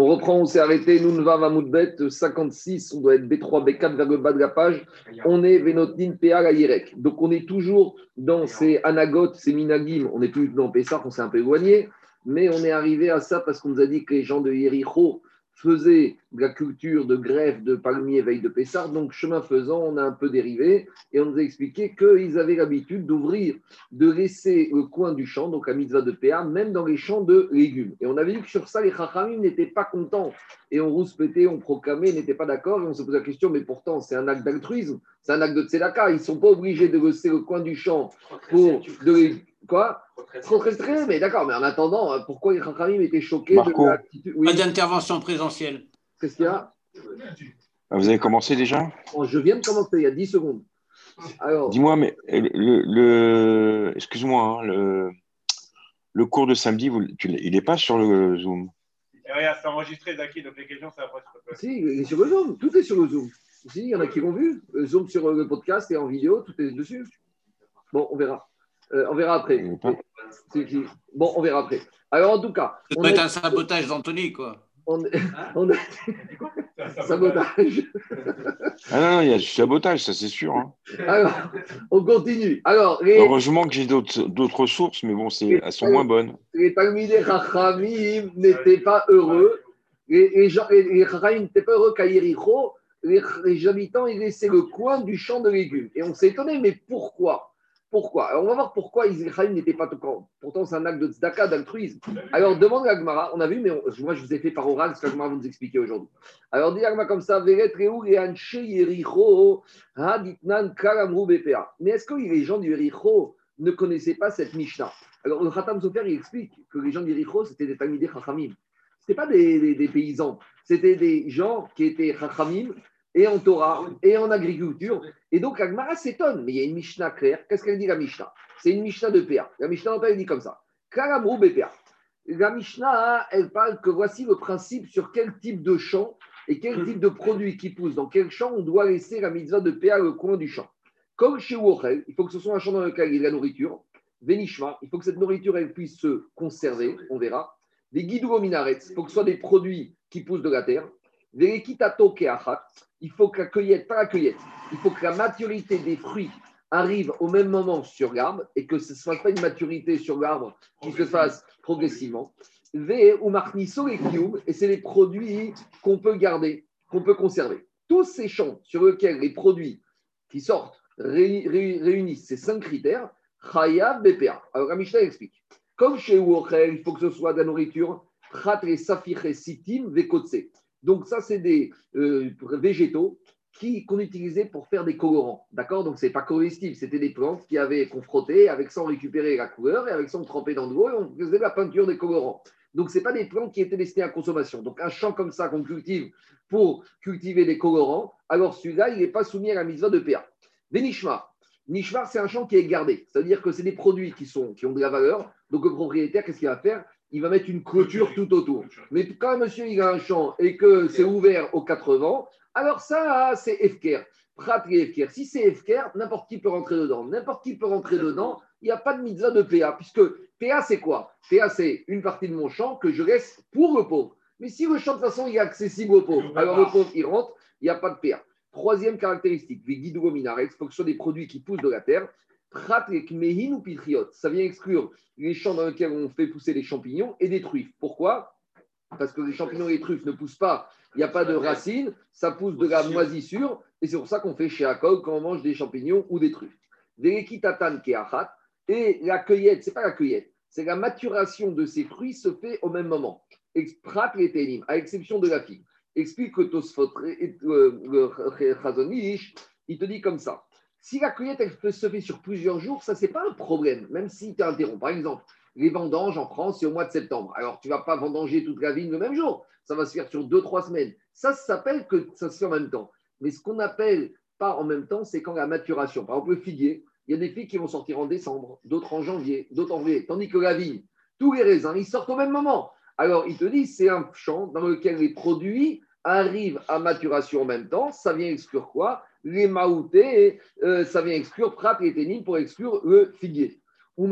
On reprend, on s'est arrêté. Nous, va Mamoudbet 56. On doit être B3, B4 vers le bas de la page. On est Venotin PA la Donc, on est toujours dans ces anagotes, ces minagim. On n'est plus dans Pessah, on s'est un peu éloigné. Mais on est arrivé à ça parce qu'on nous a dit que les gens de Yericho faisait de la culture de grève de palmiers veille de Pessard. Donc, chemin faisant, on a un peu dérivé et on nous a expliqué qu'ils avaient l'habitude d'ouvrir, de laisser le coin du champ, donc à mitzvah de PA, même dans les champs de légumes. Et on avait vu que sur ça, les chachamim n'étaient pas contents. Et on rouspétait, on proclamait, n'étaient pas d'accord. Et on se pose la question, mais pourtant, c'est un acte d'altruisme, c'est un acte de tzedaka. Ils ne sont pas obligés de laisser le coin du champ pour de, Quoi Trop très mais d'accord, mais en attendant, euh, pourquoi les Chachamim étaient choqués de l'attitude Pas d'intervention présentielle. Qu'est-ce qu'il y a ah, Vous avez commencé déjà oh, Je viens de commencer, il y a 10 secondes. Dis-moi, mais le, excuse-moi, hein, le, le cours de samedi, il n'est pas sur le Zoom c'est enregistré, Zaki, donc les questions, ça va pas. Si, il est sur le Zoom, tout est sur le Zoom. Si, il y en a qui l'ont vu. Le Zoom sur le podcast et en vidéo, tout est dessus. Bon, on verra. Euh, on verra après. Bon, on verra après. Alors, en tout cas. Ça peut être un sabotage d'Anthony, quoi. On, on a... sabotage. ah non, il y a du sabotage, ça c'est sûr. Hein. Alors, on continue. Alors, Heureusement que j'ai d'autres sources, mais bon, elles sont moins bonnes. Les Talmidei Rachamim n'étaient pas heureux. Les, les, n'étaient pas heureux qu'à Yericho, les, les habitants ils laissaient le coin du champ de légumes. Et on s'est étonné, mais pourquoi? Pourquoi Alors, on va voir pourquoi Israël n'était pas tout Pourtant, c'est un acte de tzedaka, d'altruisme. Alors, demande à Agmara, on a vu, mais moi, je vous ai fait par oral ce qu'Agmara va nous expliquer aujourd'hui. Alors, dit Agmara comme ça, Mais est-ce que les gens du Yericho ne connaissaient pas cette Mishnah? Alors, le Khatam Sofer, explique que les gens du Yericho, c'était des Talmidei Chachamim. Ce pas des, des, paysans, c'était des gens qui étaient Chachamim et en Torah, et en agriculture. Et donc, Agmara s'étonne, mais il y a une Mishnah claire. Qu'est-ce qu'elle dit, la Mishnah? C'est une Mishnah de PA. La Mishnah elle dit comme ça. Kalamrou BPA. La Mishnah, elle parle que voici le principe sur quel type de champ et quel type de produit qui pousse, dans quel champ on doit laisser la mitzvah de PA le coin du champ? Comme chez Wochel, il faut que ce soit un champ dans lequel il y ait de la nourriture. Venishma, il faut que cette nourriture elle puisse se conserver, on verra. Des guidou il faut que ce soit des produits qui poussent de la terre il faut que la cueillette, pas la cueillette, il faut que la maturité des fruits arrive au même moment sur l'arbre et que ce ne soit pas une maturité sur l'arbre qui se fasse progressivement. Et c'est les produits qu'on peut garder, qu'on peut conserver. Tous ces champs sur lesquels les produits qui sortent réunissent ces cinq critères, Chaya BPA. Alors, la explique. Comme chez Uochel, il faut que ce soit de la nourriture, Prat et Sitim Vekotse. Donc ça, c'est des euh, végétaux qu'on utilisait pour faire des colorants. D'accord? Donc, ce n'est pas comestible, c'était des plantes qui avaient qu'on avec ça on la couleur, et avec ça on dans de l'eau, et on faisait la peinture des colorants. Donc, ce n'est pas des plantes qui étaient destinées à consommation. Donc, un champ comme ça qu'on cultive pour cultiver des colorants, alors celui-là, il n'est pas soumis à la mise de PA. Des nishmar. Nishmar, c'est un champ qui est gardé. C'est-à-dire que c'est des produits qui, sont, qui ont de la valeur. Donc, le propriétaire, qu'est-ce qu'il va faire? Il va mettre une clôture tout autour. Mais quand monsieur il a un champ et que c'est ouvert aux quatre vents, alors ça, c'est Efker. Prat et Si c'est Efker, n'importe qui peut rentrer dedans. N'importe qui peut rentrer dedans. Il n'y a pas de mitzvah de PA, puisque PA, c'est quoi? PA, c'est une partie de mon champ que je laisse pour le pauvre. Mais si le champ, de toute façon, il est accessible au pauvre, alors le pauvre, il rentre, il n'y a pas de PA. Troisième caractéristique, les minarex, faut que ce soit des produits qui poussent de la terre. Ou pitriot. Ça vient exclure les champs dans lesquels on fait pousser les champignons et des truffes. Pourquoi? Parce que les champignons et les truffes ne poussent pas, il n'y a pas de racines, ça pousse de la moisissure, et c'est pour ça qu'on fait chez Akol quand on mange des champignons ou des truffes. Et la cueillette, c'est pas la cueillette, c'est la maturation de ces fruits se fait au même moment. Prat et à l'exception de la figue. Explique que Tosfot, euh, le il te dit comme ça. Si la cueillette elle se fait sur plusieurs jours, ça, c'est pas un problème, même si tu interromps. Par exemple, les vendanges en France, c'est au mois de septembre. Alors, tu vas pas vendanger toute la vigne le même jour. Ça va se faire sur deux, trois semaines. Ça, ça s'appelle que ça se fait en même temps. Mais ce qu'on appelle pas en même temps, c'est quand la maturation. Par exemple, le figuier, il y a des figues qui vont sortir en décembre, d'autres en janvier, d'autres en février. Tandis que la vigne, tous les raisins, ils sortent au même moment. Alors, il te dit, c'est un champ dans lequel les produits arrivent à maturation en même temps. Ça vient exclure quoi? Les maoutés, euh, ça vient exclure prat et ténine pour exclure le figuier. Ou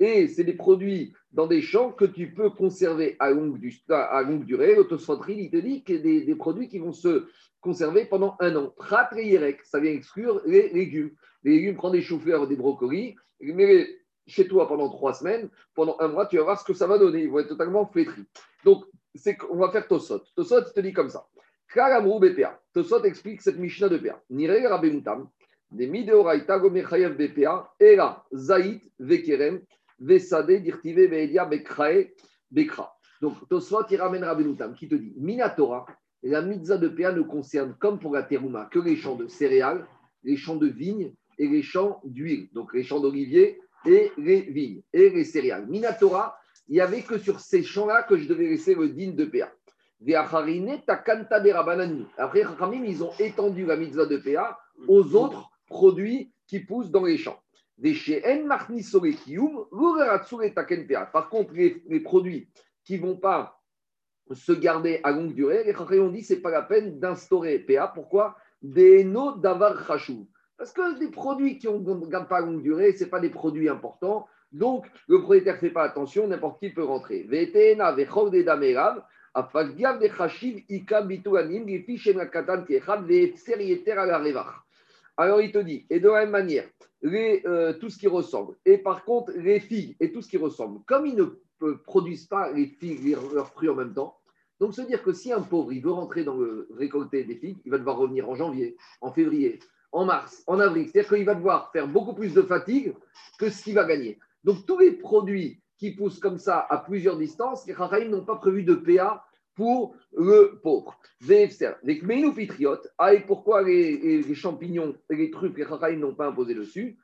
et c'est des produits dans des champs que tu peux conserver à longue, durée. L'autosfotrie, il te dit a des, des produits qui vont se conserver pendant un an. Trat et yerek, ça vient exclure les légumes. Les légumes, prends des choux-fleurs, des brocolis, mets-les chez toi pendant trois semaines. Pendant un mois, tu vas voir ce que ça va donner. Ils vont être totalement flétris. Donc, c'est va faire Tosot. Tosot, il te dit comme ça. Kalamrou BPA. Tosot explique cette Mishnah de PA. Nire Rabbemutam. Des Mideoraita Gomechayev BPA. Era Zaït Vekerem. Vesade Dirtive Beedia Bekrae Bekra. Donc, Tosot, il ramène Rabbemutam qui te dit Minatora. La mitzvah de PA ne concerne, comme pour la terouma, que les champs de céréales, les champs de vignes et les champs d'huile. Donc, les champs d'olivier et les vignes et les céréales. Minatora, il n'y avait que sur ces champs-là que je devais laisser le din de PA. Après, Chachamim, ils ont étendu la mitzvah de PA aux autres produits qui poussent dans les champs. Par contre, les, les produits qui ne vont pas se garder à longue durée, les Chachamim ont dit c'est pas la peine d'instaurer PA. Pourquoi? Des no davar chachou. Parce que des produits qui ne gardent pas à longue durée, ce pas des produits importants. Donc, le propriétaire ne fait pas attention, n'importe qui peut rentrer. Vetena damerav, Alors, il te dit, et de la même manière, les, euh, tout ce qui ressemble, et par contre, les figues et tout ce qui ressemble, comme ils ne produisent pas les figues, leurs fruits en même temps, donc se dire que si un pauvre, il veut rentrer dans le récolter des figues, il va devoir revenir en janvier, en février, en mars, en avril. C'est-à-dire qu'il va devoir faire beaucoup plus de fatigue que ce qu'il va gagner. Donc, tous les produits qui poussent comme ça à plusieurs distances, les Chachamim n'ont pas prévu de PA pour le pauvre. Les Kmeinu ah, et pourquoi les, champignons et les trucs, les Chachamim n'ont pas imposé dessus.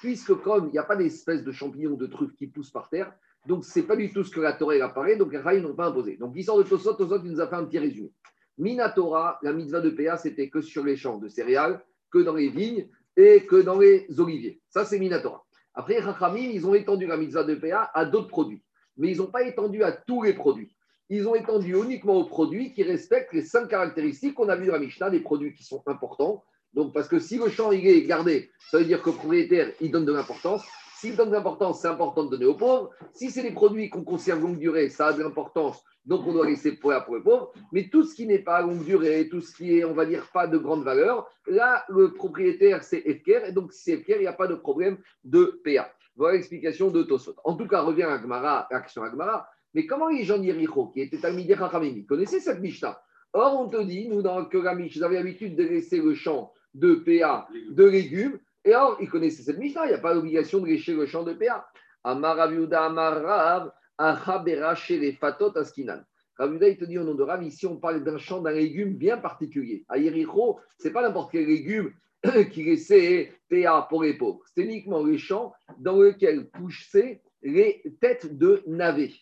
Puisque comme il n'y a pas d'espèce de champignons, de trucs qui poussent par terre, donc ce n'est pas du tout ce que la Torah apparaît, donc les Chachamim n'ont pas imposé. Donc l'histoire de Tosot, Tosot il nous a fait un petit résumé. Minatora, la mitzvah de PA, c'était que sur les champs de céréales, que dans les vignes et que dans les oliviers. Ça, c'est Minatora. Après, Rachamim, ils ont étendu la mitzvah de PA à d'autres produits. Mais ils n'ont pas étendu à tous les produits. Ils ont étendu uniquement aux produits qui respectent les cinq caractéristiques qu'on a vues dans la Mishnah, des produits qui sont importants. Donc, parce que si le champ il est gardé, ça veut dire que le propriétaire, il donne de l'importance. S'il donne de l'importance, c'est important de donner aux pauvres. Si c'est des produits qu'on conserve longue durée, ça a de l'importance, donc on doit laisser pour, pour les pauvres. Mais tout ce qui n'est pas à longue durée, tout ce qui est, on va dire, pas de grande valeur, là, le propriétaire, c'est FKR. Et donc, si c'est FKR, il n'y a pas de problème de PA. Voilà l'explication de Tosot. En tout cas, revient à Gmara, l'action à Gmara. Mais comment les gens d'Yericho, qui étaient Talmidei Chachamim, ils connaissaient cette Mishnah Or, on te dit, nous, dans que la Mishnah, j'avais l'habitude de laisser le champ de PA de légumes. Et or, ils connaissaient cette Mishnah, il n'y a pas l'obligation de lécher le champ de PA. Amarav, Achabera chez les Fatot Askinan. Ravuda, il te dit au nom de Rav, ici on parle d'un champ, d'un légume bien particulier. À Yericho, ce n'est pas n'importe quel légume qui laissait PA pour les pauvres. C'est uniquement les champs dans lesquels poussaient les têtes de navets.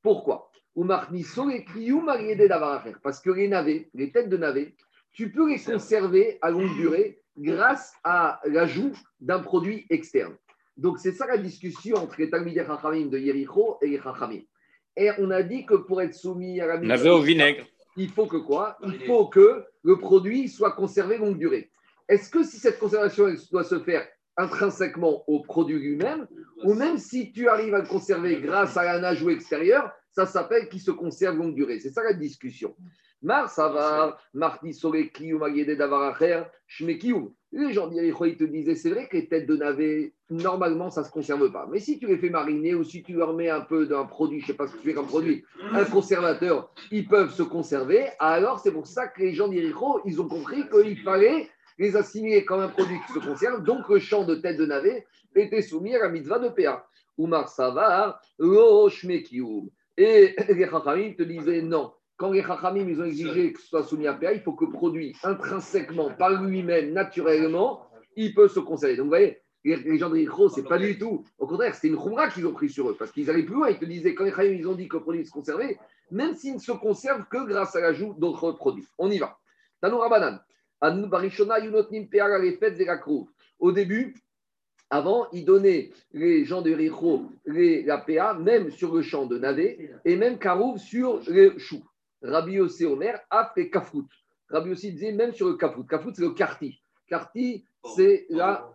Pourquoi? Parce que les navets, les têtes de navets, tu peux les conserver à longue durée grâce à l'ajout d'un produit externe. Donc c'est ça la discussion entre les Talmidei Chachamim de Yericho et les Chachamim. Et on a dit que pour être soumis à la Navet au vinaigre. il faut que quoi? Il faut que le produit soit conservé longue durée. Est-ce que si cette conservation elle doit se faire intrinsèquement au produit lui-même, ou même si tu arrives à le conserver grâce à un ajout extérieur, ça s'appelle qui se conserve longue durée. C'est ça la discussion. Mar Savar, Marti Soreki ou Davaracher, Shmekiou. Les gens d'Yericho, ils te disaient, c'est vrai que les têtes de navet, normalement, ça ne se conserve pas. Mais si tu les fais mariner ou si tu leur mets un peu d'un produit, je ne sais pas ce que tu fais comme produit, un conservateur, ils peuvent se conserver. Alors, c'est pour ça que les gens d'Yericho, ils ont compris qu'il fallait les assimiler comme un produit qui se conserve. Donc, le champ de tête de navet était soumis à la mitzvah de PA. Oumar Savar, Lo Shmekiou. Et les Chachamim te disaient non. Quand les Chachamim ils ont exigé que ce soit soumis à PA, il faut que le produit intrinsèquement, par lui-même, naturellement, il peut se conserver. Donc, vous voyez, les, gens de Richo, c'est pas du tout. Au contraire, c'était une khumra qu'ils ont pris sur eux, parce qu'ils allaient plus loin. Ils te disaient, quand les Chachamim ils ont dit que le produit se conservait, même s'il ne se conserve que grâce à l'ajout d'autres produits. On y va. Tanoura Banan. Au début, avant, ils donnaient les gens de Richo la PA, même sur le champ de Navé, et même Karouf sur les choux. Rabbi Yossé Omer a fait Kafrout. Rabbi Yossé disait même sur le Kafrout. Kafrout, c'est le Karti. Karti, c'est la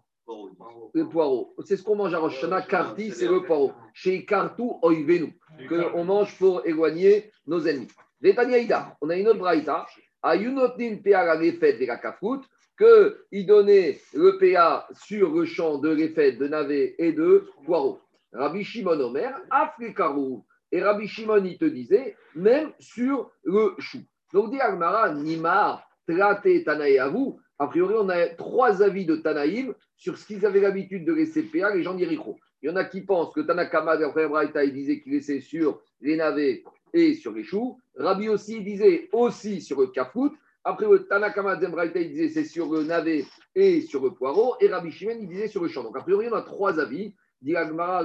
Le poireau. C'est ce qu'on mange à Rosh Hashanah. Karti, c'est le poireau. Chez Kartu, oivenu. Que on mange pour éloigner nos ennemis. Vetaniaïda. On a une autre braïta. Ayunotnin peara fêtes de la kafrout. Qu'il donnait le PA sur le champ de l'effet de navet et de poireau. Rabbi Shimon Omer, Afrikarou. Et Rabbi Shimon, il te disait, même sur le chou. Donc, dit Agmara, Nimar, Trate, Tanaï, à vous. A priori, on a trois avis de Tanaïm sur ce qu'ils avaient l'habitude de laisser PA, les gens d'Yericho. Il y en a qui pensent que Tanakama, d'après Braïta, il disait qu'il laissait sur les navets et sur les choux. Rabbi aussi disait aussi sur le kafout. Après, Tanakama Zembraïta, il disait c'est sur le navet et sur le poireau. Et Rabbi Shimon, il disait sur le champ. Donc, a priori, on a trois avis. Diagmara,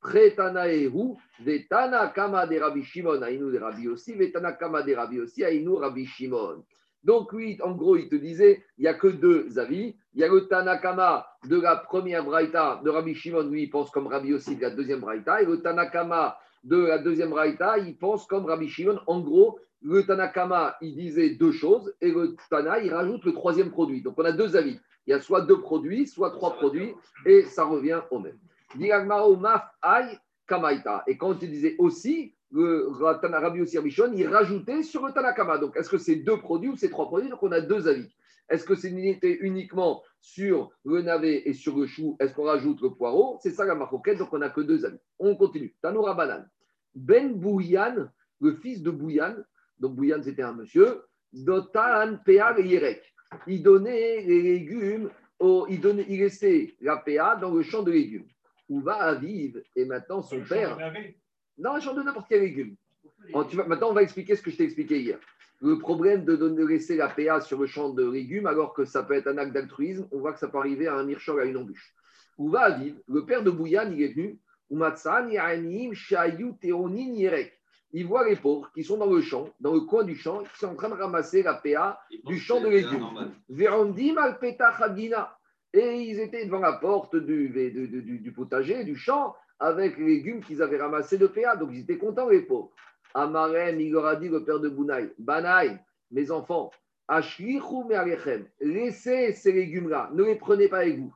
Pretanaehu, Vetanakama de Rabbi Shimon, de Rabbi aussi, Vetanakama de Rabbi Rabbi Shimon. Donc, lui, en gros, il te disait, il n'y a que deux avis. Il y a le Tanakama de la première Braïta de Rabbi Shimon, lui, il pense comme Rabbi aussi de la deuxième Braïta. Et le Tanakama de la deuxième Braïta, il pense comme Rabbi Shimon. En gros, le Tanakama, il disait deux choses, et le Tana, il rajoute le troisième produit. Donc, on a deux avis. Il y a soit deux produits, soit trois produits, et ça revient au même. Et quand tu disais aussi, le Rabbi aussi Rabishon, il rajoutait sur le Tanakama. Donc, est-ce que c'est deux produits ou c'est trois produits? Donc, on a deux avis. Est-ce que c'est une uniquement sur le navet et sur le chou? Est-ce qu'on rajoute le poireau? C'est ça la marcoquette, donc on n'a que deux avis. On continue. Tanoura Banan. Ben Bouyan, le fils de Bouyan, donc Bouyan c'était un monsieur, Dotan Pear Yerek. Il donnait les légumes, il, donnait, il laissait la PA dans le champ de légumes où va à vivre et maintenant son père. Dans le champ de n'importe quel légume. maintenant, on va expliquer ce que je t'ai expliqué hier. Le problème de, donner, laisser la PA sur le champ de légumes, alors que ça peut être un acte d'altruisme, on voit que ça peut arriver à un mirchol, à une embûche. Où va à vivre Le père de Bouyan, il est venu. Il voit les pauvres qui sont dans le champ, dans le coin du champ, qui sont en train de ramasser la PA du champ de légumes. Al et ils étaient devant la porte du, potager, du champ, avec les légumes qu'ils avaient ramassés de PA. Donc ils étaient contents, les pauvres. Amarem, il leur a dit, le père de Bounaï, Banaï, mes enfants, laissez ces légumes-là, ne les prenez pas avec vous.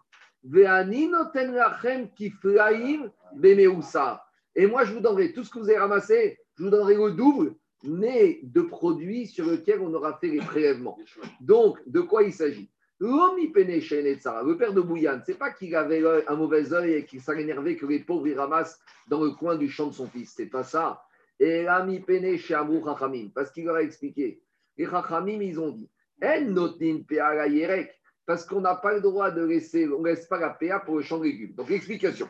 Et moi, je vous donnerai tout ce que vous avez ramassé, je vous donnerai le double, mais de produits sur lesquels on aura fait les prélèvements. Donc, de quoi il s'agit? Le père de Bouyan, c'est pas qu'il avait un mauvais œil et qu'il s'est énervé que les pauvres ils ramassent dans le coin du champ de son fils. C'est pas ça. Et Rami Pene chez parce qu'il leur a expliqué. Les Chachamim, ils ont dit parce qu'on n'a pas le droit de laisser, on ne laisse pas la PA pour le champ de légumes. Donc, l'explication.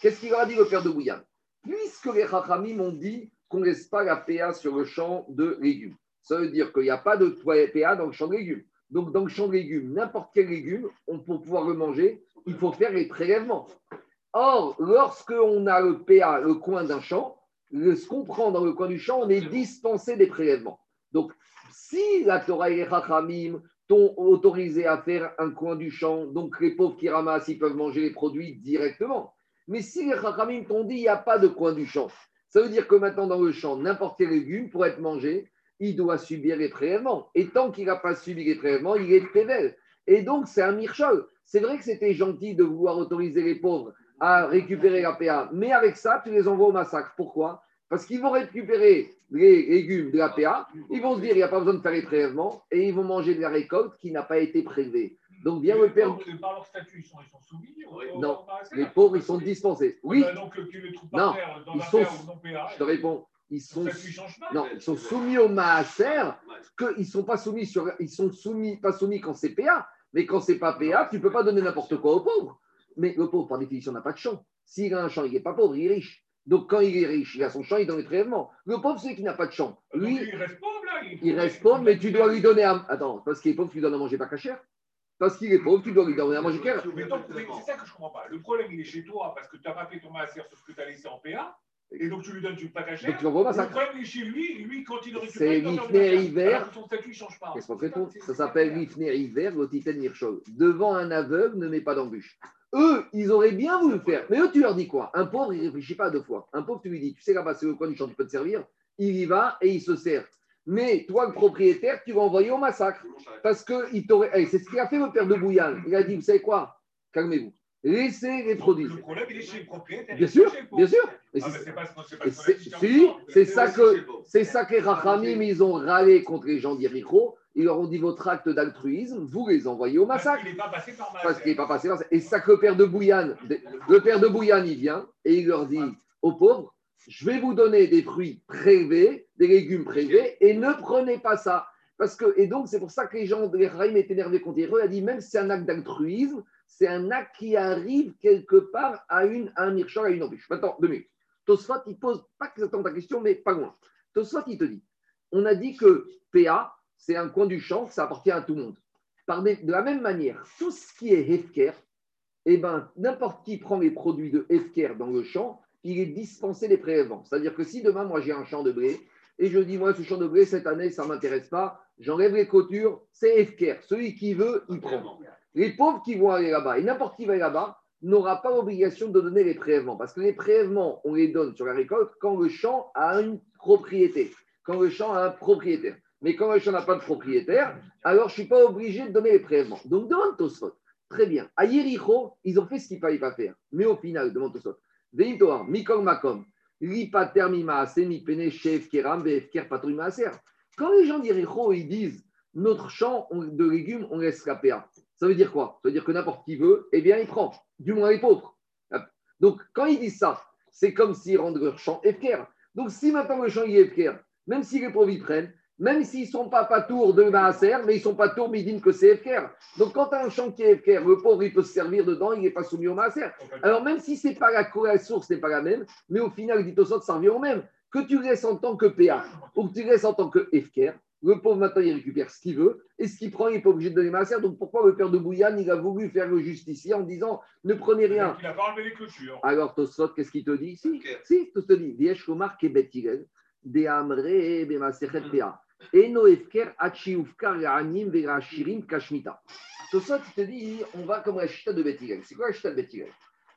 Qu'est-ce qu'il leur a dit le père de Bouyan Puisque les Chachamim ont dit qu'on ne laisse pas la PA sur le champ de légumes, ça veut dire qu'il n'y a pas de PA dans le champ de légumes. Donc, dans le champ de légumes, n'importe quel légume, pour pouvoir le manger, il faut faire les prélèvements. Or, lorsqu'on a le PA, le coin d'un champ, ce qu'on prend dans le coin du champ, on est dispensé des prélèvements. Donc, si la Torah et les Chachamim t'ont autorisé à faire un coin du champ, donc les pauvres qui ramassent, ils peuvent manger les produits directement. Mais si les Chachamim t'ont dit, il n'y a pas de coin du champ, ça veut dire que maintenant, dans le champ, n'importe quel légume, pour être mangé, il doit subir les prélèvements. Et tant qu'il n'a pas subi les prélèvements, il est pével. Et donc, c'est un mirchol. C'est vrai que c'était gentil de vouloir autoriser les pauvres à récupérer la PA, mais avec ça, tu les envoies au massacre. Pourquoi? Parce qu'ils vont récupérer les légumes de la PA, ils vont se dire il n'y a pas besoin de faire les prélèvements, et ils vont manger de la récolte qui n'a pas été prélevée. Donc, bien le père. Par leur statut, ils sont, soumis Non, les pauvres, ils sont dispensés. Oui. Ah bah donc, tu les trouves non, dans ils sont... non PA. Je te réponds ils sont, non, ils sont soumis au maaser, qu'ils sont pas soumis sur, ils sont soumis, pas soumis quand c'est PA, mais quand c'est pas PA, tu peux pas donner n'importe quoi au pauvre. Mais le pauvre, par définition, n'a pas de champ. S'il a un champ, il n'est pas pauvre, il est riche. Donc quand il est riche, il a son champ, il donne très Le pauvre, c'est qu'il n'a pas de champ. Lui, il reste pauvre là. Il, reste pauvre, mais tu dois lui donner un. Attends, parce qu'il est pauvre, tu lui donnes à manger pas cher. Parce qu'il est pauvre, tu dois lui donner à manger cher. C'est ça que je comprends pas. Le problème, il est chez toi parce que tu n'as pas fait ton maaser sur ce que tu as laissé en PA. Et donc tu lui donnes du pas caché. Donc tu l'envoies Le problème est chez lui, lui quand il récupère. C'est l'ifner hiver. Son statut ne change pas. Qu'est-ce qu'on fait Ça s'appelle l'ifner hiver, l'otiten mirchol. Devant un aveugle, ne mets pas d'embûche. Eux, ils auraient bien voulu le faire. Mais eux, tu leur dis quoi? Un pauvre, il ne réfléchit pas deux fois. Un pauvre, tu lui dis, tu sais là-bas, c'est le coin du champ, tu peux te servir. Il y va et il se sert. Mais toi, le propriétaire, tu vas envoyer au massacre. Parce que il t'aurait. Eh, c'est ce qu'il a fait le père de Bouillane. Il a dit, vous savez quoi? Calmez-vous. Laissez les produits. Le problème, il est chez le propriétaire. Bien sûr, bien sûr. c'est ça que c'est ça que les Rachamim, ils ont râlé contre les gens d'Iricho. Ils leur ont dit votre acte d'altruisme, vous les envoyez au massacre. Parce qu'il n'est pas passé par Et ça que le père de Bouillane, le père de Bouillane, il vient et il leur dit aux pauvres, je vais vous donner des fruits prélevés, des légumes prélevés, et ne prenez pas ça. Parce que, et donc, c'est pour ça que les gens, les Rahim étaient énervés contre eux. Il a dit, même si c'est un acte d'altruisme, c'est un acte qui arrive quelque part à, une, un mirchor, à une embûche. Maintenant, deux minutes. Tosfot, il pose pas exactement ta question, mais pas loin. Tosfot, il te dit, on a dit que PA, c'est un coin du champ, ça appartient à tout le monde. de la même manière, tout ce qui est Hefker, eh ben, n'importe qui prend les produits de Hefker dans le champ, il est dispensé des prélèvements. C'est-à-dire que si demain, moi, j'ai un champ de blé, et je dis, moi, ce champ de blé, cette année, ça ne m'intéresse pas, j'enlève les clôtures, c'est Hefker. Celui qui veut, il prend. Les pauvres qui vont aller là-bas, et n'importe qui va aller là-bas, n'aura pas l'obligation de donner les prélèvements. Parce que les prélèvements, on les donne sur la récolte quand le champ a une propriété, quand le champ a un propriétaire. Mais quand le champ n'a pas de propriétaire, alors je ne suis pas obligé de donner les prélèvements. Donc demande Tosfot. Très bien. À Yericho, ils ont fait ce qu'il ne fallait pas faire. Mais au final, demande Tosfot. Mikol Makom. Quand les gens d'Yericho, ils disent notre champ de légumes, on laisse la PA. Ça veut dire quoi? Ça veut dire que n'importe qui veut, eh bien, il prend, du moins les pauvres. Donc, quand ils disent ça, c'est comme s'ils rendent leur champ FKR. Donc, si maintenant le champ est FKR, même si les pauvres y prennent, même s'ils ne sont pas patours de Maaser, mais ils ne sont pas tours, mais ils disent que c'est FKR. Donc, quand tu as un champ qui est FKR, le pauvre, il peut se servir dedans, il n'est pas soumis au Maaser. Alors, même si c'est pas la, la source n'est pas la même, mais au final, dit au sort, ça revient au même. Que tu laisses en tant que PA ou que tu laisses en tant que FKR, le pauvre maintenant, il récupère ce qu'il veut, et ce qu'il prend, il n'est pas obligé de donner Maaser. Donc, pourquoi le père de Bouillane, il a voulu faire le justicier en disant ne prenez rien Il n'a pas enlevé les clôtures. Alors, Tosot, qu'est-ce qu'il te dit Si, si, Tosot te dit Viesh de Amre, Bemasechet PA. Eno Efker, Achiufkar, Anim, Shirim, Kashmita. Tosot, il te dit on va comme la chita de Betigel. C'est quoi la chita de Betigel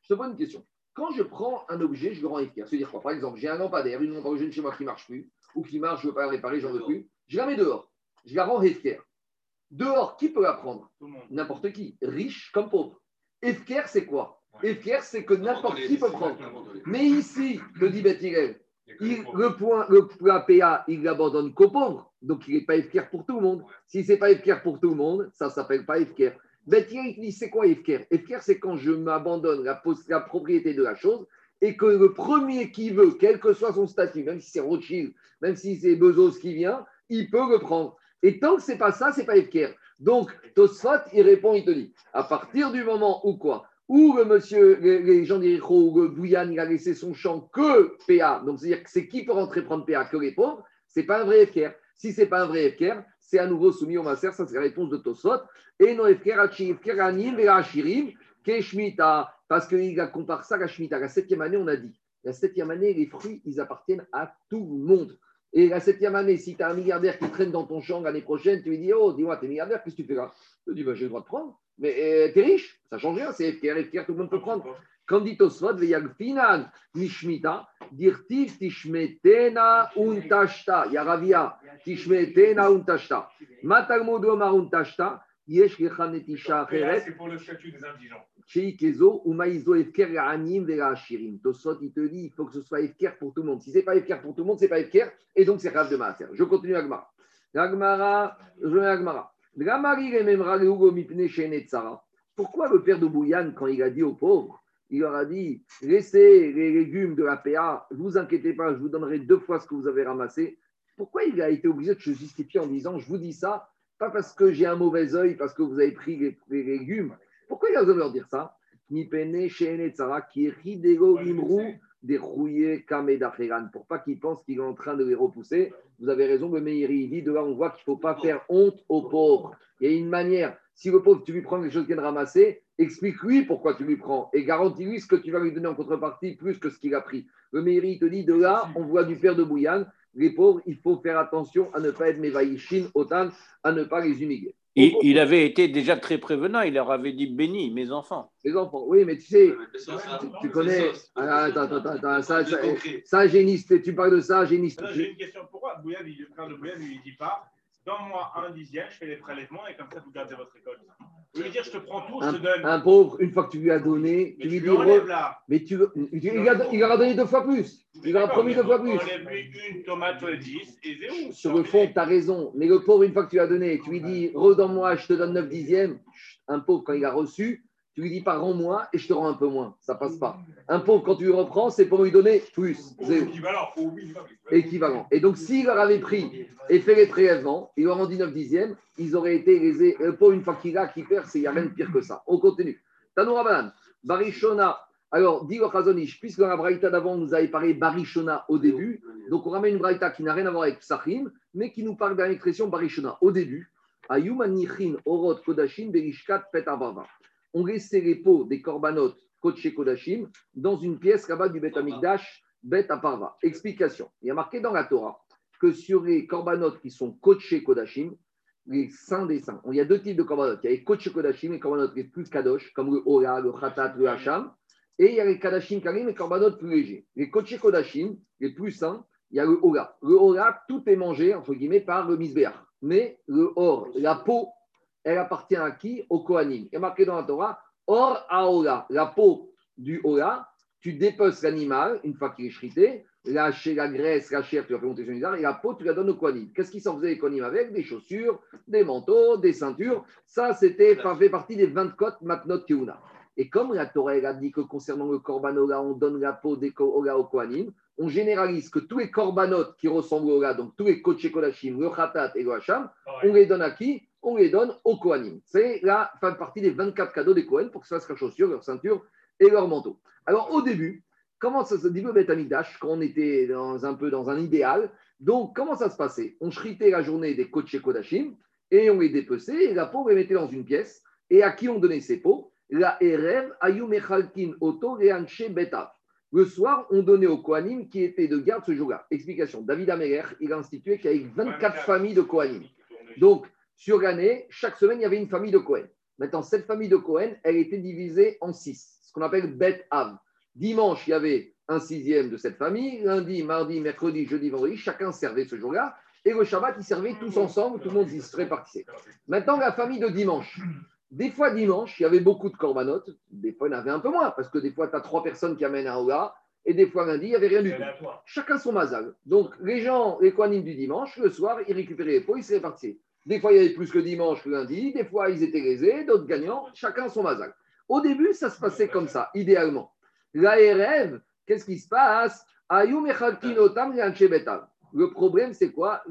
Je te pose une question. Quand je prends un objet, je le rends Efker. C'est-à-dire quoi? Par exemple, j'ai un lampadaire, une lampe chez moi qui ne marche plus, ou qui marche, je ne veux pas la réparer, j'en veux plus je la mets dehors. Je la rends Hefker. Dehors, qui peut la prendre N'importe qui, riche comme pauvre. Hefker, c'est quoi Hefker, c'est que n'importe qui peut prendre. Mais ici, le dit le point, le PA, il l'abandonne qu'aux pauvres. Donc, il n'est pas Efker pour tout le monde. Si ce n'est pas Efker pour tout le monde, ça ne s'appelle pas Efker. il dit c'est quoi Efker Efker, c'est quand je m'abandonne la, la propriété de la chose et que le premier qui veut, quel que soit son statut, même si c'est Rothschild, même si c'est Bezos qui vient, il peut le prendre. Et tant que c'est pas ça, c'est pas Efker. Donc, Tosfat, il répond, il te dit, à partir du moment où quoi? Où le monsieur, les, gens d'Iricho ou le Bouyan, il a laissé son champ que PA, donc c'est-à-dire que c'est qui peut rentrer prendre PA que les pauvres, c'est pas un vrai Efker. Si c'est pas un vrai Efker, c'est à nouveau soumis au Maser, ça c'est la réponse de Tosfot. Et non Efker, Efker, Anim, Ashirim, Keshmita, parce qu'il compare ça à la. La septième année, on a dit, la septième année, les fruits, ils appartiennent à tout le monde. Et la septième année, si tu as un milliardaire qui traîne dans ton champ l'année prochaine, tu lui dis Oh, dis-moi, t'es milliardaire, qu'est-ce que tu fais là? Je dis bah, J'ai le droit de prendre. Mais euh, t'es riche, ça change rien, c'est FKR, FKR, tout le monde peut prendre. Quand dit Oswald, Veyagfinan, Nishmita, Dirtiv, Tishmetena, Untashta, Yaravia, Tishmetena, Untashta, Matalmodo, Maruntashta, Yesh, Gechanetisha, C'est pour le statut des indigents. Ou Maïzo Efker Anim Vera Shirim. Tosot, il te dit il faut que ce soit Efker pour tout le monde. Si ce n'est pas Efker pour tout le monde, ce n'est pas Efker, et donc c'est grave de Maaser. Je continue Agmara. Agmara, je vais Agmara. Pourquoi le père de Bouyan, quand il a dit aux pauvres, il leur a dit laissez les légumes de la PA, ne vous inquiétez pas, je vous donnerai deux fois ce que vous avez ramassé. Pourquoi il a été obligé de se justifier en disant je vous dis ça, pas parce que j'ai un mauvais œil, parce que vous avez pris les légumes, pourquoi il a besoin de leur dire ça? Pour pas qu'ils pensent qu'il est en train de les repousser. Vous avez raison, le Meiri, dit de là, on voit qu'il ne faut pas faire honte aux pauvres. Il y a une manière, si le pauvre, tu lui prends quelque chose qu'il vient de ramasser, explique-lui pourquoi tu lui prends et garantis-lui ce que tu vas lui donner en contrepartie plus que ce qu'il a pris. Le Meiri te dit de là, on voit du père de Bouyan, les pauvres, il faut faire attention à ne pas être Mevaïshin, Otan, à ne pas les humilier. Il, avait été déjà très prévenant, il leur avait dit béni, mes enfants. Mes enfants, oui, mais tu sais, tu, connais. Ah, attends, attends, attends, ça, ça, ça, géniste, tu parles de ça, géniste. J'ai une question pourquoi Bouya, le frère de Bouya ne lui dit pas Donne-moi un dixième, je fais les prélèvements et comme ça vous gardez votre récolte. Je veux dire, je te prends tout, je te donne. Un pauvre, une fois que tu lui as donné, tu lui dis. Mais tu, il, il, a, donné deux fois plus. Il a promis deux fois plus. Enlève-lui une tomate sur 10 et zéro. Sur le fond, tu as raison. Mais le pauvre, une fois que tu lui as donné, tu lui dis redonne-moi, je te donne 9 dixièmes. Un pauvre, quand il a reçu, tu lui dis pas rends-moi et je te rends un peu moins. Ça passe pas. Un pauvre, quand tu lui reprends, c'est pour lui donner plus. Équivalent. Et donc, s'il leur avait pris et fait les prélèvements, il leur rendu 9 dixièmes, ils auraient été lésés. Pour une fois qu'il qui perd, il n'y a rien de pire que ça. On continue. Tanoura Barishona. Alors, dit le Khazonish, puisque dans la Braïta d'avant, nous avait parlé Barishona au début, donc on ramène une Braïta qui n'a rien à voir avec Psachim, mais qui nous parle de l'expression Barishona au début. Ayumanichin Orot Kodashim Berishkat Pet on laissait les pots des korbanot Kodesh Kodashim dans une pièce là-bas du Bet Amikdash, Bet Aparva. Explication. Il y a marqué dans la Torah que sur les korbanot qui sont Kodesh Kodashim, les saints des saints, il y a deux types de korbanot. Il y a les Kodesh Kodashim, les korbanot les plus kadosh, comme le Ora, le Khatat, le Hacham. Et il y a les Kadashim Karim, les korbanot plus légers. Les Kodesh Kodashim, les plus saints, il y a le Ora. Le Ora, tout est mangé, entre guillemets, par le Misbéach. Mais le Or, la peau elle appartient à qui? Au Kohanim. Il y a marqué dans la Torah, Or Aola, la peau du Ola, tu dépeces l'animal une fois qu'il est chrité, la, la graisse, la chair, tu vas faire monter sur et la peau, tu la donnes au Kohanim. Qu'est-ce qu'ils s'en faisaient les Kohanim avec? Des chaussures, des manteaux, des ceintures. Ça, c'était fait partie des 20 cotes Matnot Keuna. Et comme la Torah a dit que concernant le Korban Ola, on donne la peau des Ola au Kohanim, on généralise que tous les Korbanot qui ressemblent au Ola, donc tous les Kodesh le Khatat et le Hacham, on les donne à qui? On les donne aux Kohanim. C'est la fin partie des 24 cadeaux des Kohen pour que ça fasse leurs chaussures, leurs ceintures et leurs manteaux. Alors au début, comment ça se dit le Betamidash quand on était dans, un peu dans un idéal? Donc comment ça se passait? On shritait la journée des Kodesh Kodashim et on les dépeçait et la peau on les mettait dans une pièce et à qui on donnait ses peaux? La Erev Ayumechalkin Oto Reanche Betav. Le soir, on donnait aux Kohanim qui étaient de garde ce jour-là. Explication. David Améler, il a institué qu'il y avait 24 familles de Kohanim. Donc, sur l'année, chaque semaine, il y avait une famille de Cohen. Maintenant, cette famille de Cohen, elle était divisée en six, ce qu'on appelle Bet Av. Dimanche, il y avait un sixième de cette famille. Lundi, mardi, mercredi, jeudi, vendredi, chacun servait ce jour-là. Et le Shabbat, ils servaient tous ensemble, tout le monde se répartissait. Maintenant, la famille de dimanche. Des fois, dimanche, il y avait beaucoup de corbanotes. Des fois, il y en avait un peu moins, parce que des fois, tu as trois personnes qui amènent un Oga. Et des fois, lundi, il n'y avait rien du tout. Chacun son mazal. Donc, les gens, les Kohanim du dimanche, le soir, ils récupéraient les pots, ils se répartissaient. Des fois, il y avait plus que dimanche que lundi. Des fois, ils étaient lésés, d'autres gagnants. Chacun son mazal. Au début, ça se passait comme ça, idéalement. L'ARF, qu'est-ce qui se passe? Le problème, c'est quoi?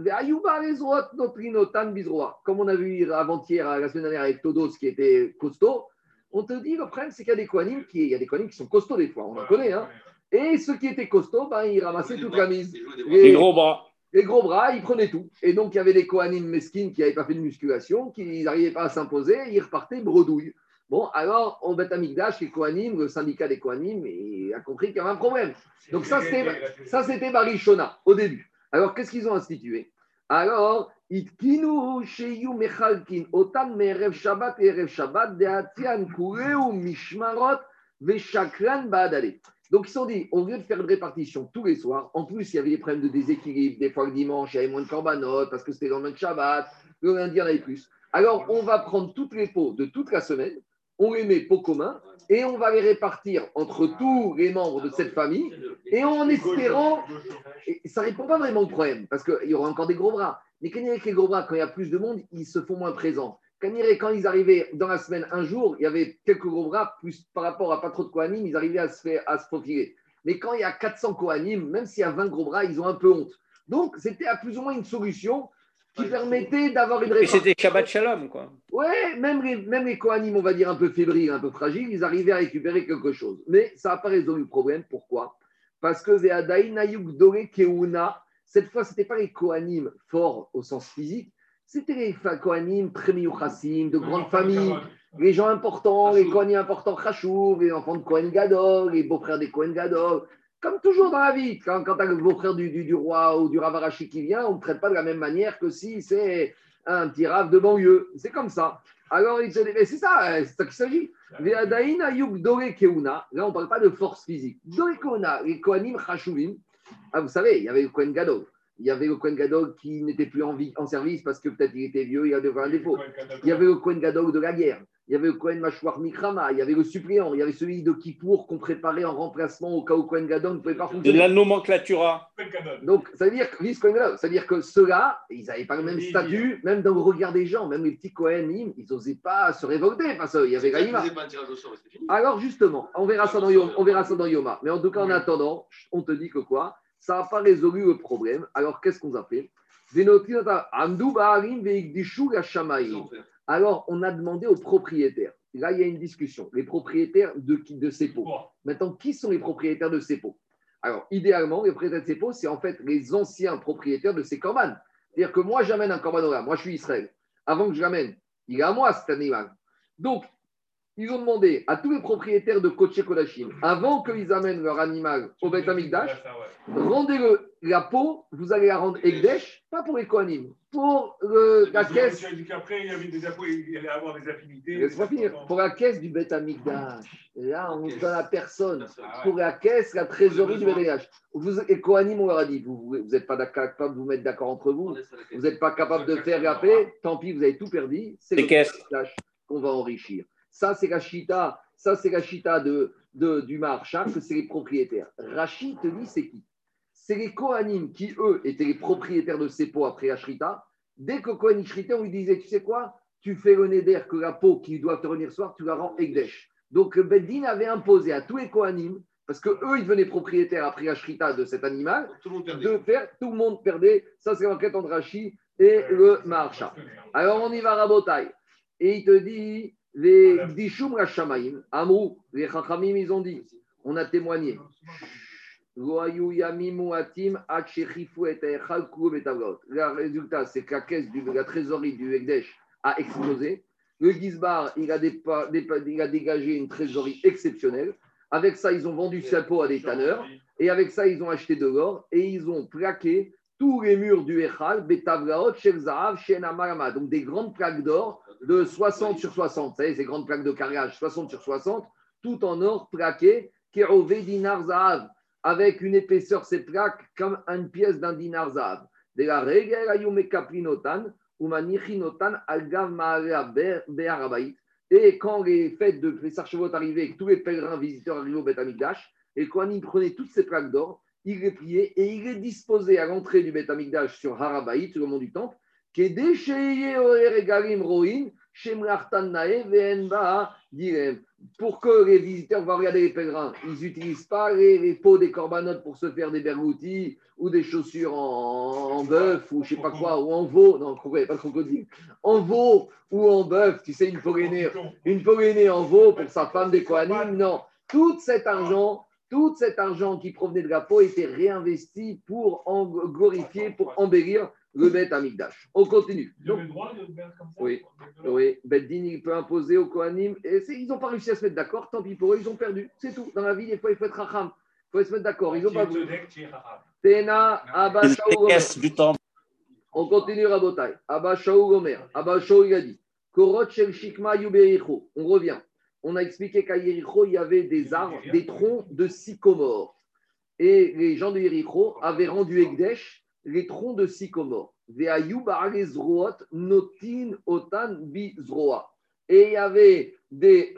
Comme on a vu avant-hier, la semaine dernière avec Todos qui était costaud, on te dit le problème, c'est qu'il y a des koanim qui, il y a des qui sont costauds des fois, on en connaît. Hein. Et ceux qui étaient costauds, ben, ils ramassaient toute la mise. Les gros bras les gros bras, ils prenaient tout. Et donc, il y avait des Kohanim mesquines qui n'avaient pas fait de musculation, qui n'arrivaient pas à s'imposer, ils repartaient bredouille. Bon, alors, on Bet Amigdash, les Kohanim, le syndicat des Kohanim, il a compris qu'il y avait un problème. Donc, ça, c'était, Barishona, au début. Alors, qu'est-ce qu'ils ont institué? Alors, Itkinu Sheyu Mechalkin, Otan Merev Shabbat et Erev Shabbat, Deatian Kureu Mishmarot, Veshakran Baadale. Donc, ils se sont dit, au lieu de faire une répartition tous les soirs, en plus, il y avait des problèmes de déséquilibre. Des fois, le dimanche, il y avait moins de corbanotes parce que c'était dans le Shabbat. Le lundi, il y en avait plus. Alors, on va prendre toutes les pots de toute la semaine, on les met pots communs et on va les répartir entre tous les membres de cette famille et en espérant. Et ça ne répond pas vraiment au problème parce qu'il y aura encore des gros bras. Mais quand il y a les gros bras, quand il y a plus de monde, ils se font moins présents. Quand ils arrivaient dans la semaine un jour, il y avait quelques gros bras, plus par rapport à pas trop de Kohanim, ils arrivaient à se, faire, à se profiler. Mais quand il y a 400 Kohanim, même s'il y a 20 gros bras, ils ont un peu honte. Donc, c'était à plus ou moins une solution qui permettait d'avoir une réponse. C'était Shabbat Shalom, quoi. Ouais, même les, même les Kohanim, on va dire un peu fébriles, un peu fragiles, ils arrivaient à récupérer quelque chose. Mais ça n'a pas résolu le problème. Pourquoi? Parce que Keuna, cette fois, ce n'était pas les Kohanim forts au sens physique, c'était les Kohanim, Chassim, de grandes familles, les gens importants, les Kohanim importants, Khashou, les enfants de Kohen Gadol, les beaux-frères des Kohen Gadol. Comme toujours dans la vie, quand, quand tu as le beau-frère du, du, roi ou du Ravarachi qui vient, on ne traite pas de la même manière que si c'est un petit rave de banlieue. C'est comme ça. Alors, c'est ça, c'est ça qu'il s'agit. Là, on ne parle pas de force physique. les Kohanim Khashuvim, ah, vous savez, il y avait le Kohen Gadol il y avait le Kohen Gadol qui n'était plus en, vie, en service parce que peut-être il était vieux, il avait un défaut. Il y avait le Kohen Gadol de la guerre. il y avait le Kohen Mashwar Mikrama, il y avait le suppléant, il y avait celui de Kippour qu'on préparait en remplacement au cas où Kohen Gadon ne pouvait pas fonctionner. De la nomenclature. Donc, ça veut dire, ça veut dire que ceux-là, ils n'avaient pas le même statut, même dans le regard des gens, même les petits Kohenim, ils n'osaient pas se révolter parce qu'il y avait Gaïma. Alors, justement, on verra, ça dans Yoma, on verra ça dans Yoma. Mais en tout cas, en attendant, on te dit que quoi? Ça n'a pas résolu le problème. Alors, qu'est-ce qu'on a fait? Alors, on a demandé aux propriétaires. Là, il y a une discussion. Les propriétaires de, de ces pots. Maintenant, qui sont les propriétaires de ces pots? Alors, idéalement, les propriétaires de ces pots, c'est en fait les anciens propriétaires de ces corbanes. C'est-à-dire que moi, j'amène un corban Moi, je suis Israël. Avant que je l'amène, il est à moi cet animal. Donc, ils ont demandé à tous les propriétaires de Koché Kodachim, avant qu'ils amènent leur animal au Beth Amikdash, rendez-le la peau, vous allez la rendre Egdesh, pas pour les Kohanim, pour la caisse. qu'après, il y avait des il allait avoir des affinités. Laisse-moi finir. Pour la caisse du Beth Amikdash. Là, on donne à personne. Pour la caisse, la trésorerie du Beth Amikdash. Vous, les Kohanim, on leur a dit, vous n'êtes pas capable de vous mettre d'accord entre vous, vous n'êtes pas capable de faire la paix, tant pis, vous avez tout perdu. C'est le caisse qu'on va enrichir. Ça, c'est la chita, ça, c'est la chita de, de, du marchand, que c'est les propriétaires. Rachid te dit, c'est qui? C'est les Kohanim qui, eux, étaient les propriétaires de ces pots après Ashrita. Dès que Kohen on lui disait, tu sais quoi? Tu fais le neder que la peau qui doit te revenir soir, tu la rends Egdesh. Donc, Beddin avait imposé à tous les Kohanim, parce que eux, ils devenaient propriétaires après Ashrita de cet animal, de faire, tout le monde perdait. Ça, c'est l'enquête entre Rachid et le marchand. Alors, on y va à Rabotai. Et il te dit, les Dishum Rashamaim, Amrou, les Chachamim, ils ont dit, on a témoigné. Le résultat, c'est que la caisse de la trésorerie du Ekdesh a explosé. Le Gizbar, il a, il a dégagé une trésorerie exceptionnelle. Avec ça, ils ont vendu sa peau à des tanneurs. Et avec ça, ils ont acheté de l'or et ils ont plaqué tous les murs du Echal, Betavlaot, Shelzahav, Shenamarama. Donc des grandes plaques d'or de 60 sur 60. Vous savez, ces grandes plaques de carrelage, 60 sur 60, tout en or plaqué, Kerové dinar zahav, avec une épaisseur, ces plaques, comme une pièce d'un dinar zahav. De la. Et quand les fêtes de Pessar Shavuot arrivaient tous les pèlerins visiteurs arrivaient au Beth Amikdash, et quand ils prenaient toutes ces plaques d'or, il les pliait et il les disposait à l'entrée du Beth Amikdash sur Harabaït, sur le mont du Temple, pour que les visiteurs vont regarder les pèlerins, ils n'utilisent pas les, peaux des corbanotes pour se faire des bergoutis ou des chaussures en, bœuf ou je sais pas quoi, ou en veau, non, pas crocodile, en veau ou en bœuf, tu sais, une polénée, une en veau pour sa femme des Kohanim, non. Tout cet argent, tout cet argent qui provenait de la peau était réinvesti pour en glorifier, pour embellir le Bet Amigdash. On continue. Donc, le droit de comme ça Oui, oui. Beddin, il peut imposer au Kohanim. Et ils n'ont pas réussi à se mettre d'accord. Tant pis pour eux, ils ont perdu. C'est tout. Dans la vie, il faut, il faut être racham. Il faut se mettre d'accord. Ils n'ont pas voulu. Tena, Abba, On continue, Rabotai. Abba, Shaou, Gomer. Abba, Shaou, il a dit. Korot, Shel, Shikma, Yubericho. On revient. On a expliqué qu'à Yericho, il y avait des arbres, des troncs de sycomore. Et les gens de Yericho avaient rendu Egdesh les troncs de sycomore. notin otan Et il y avait des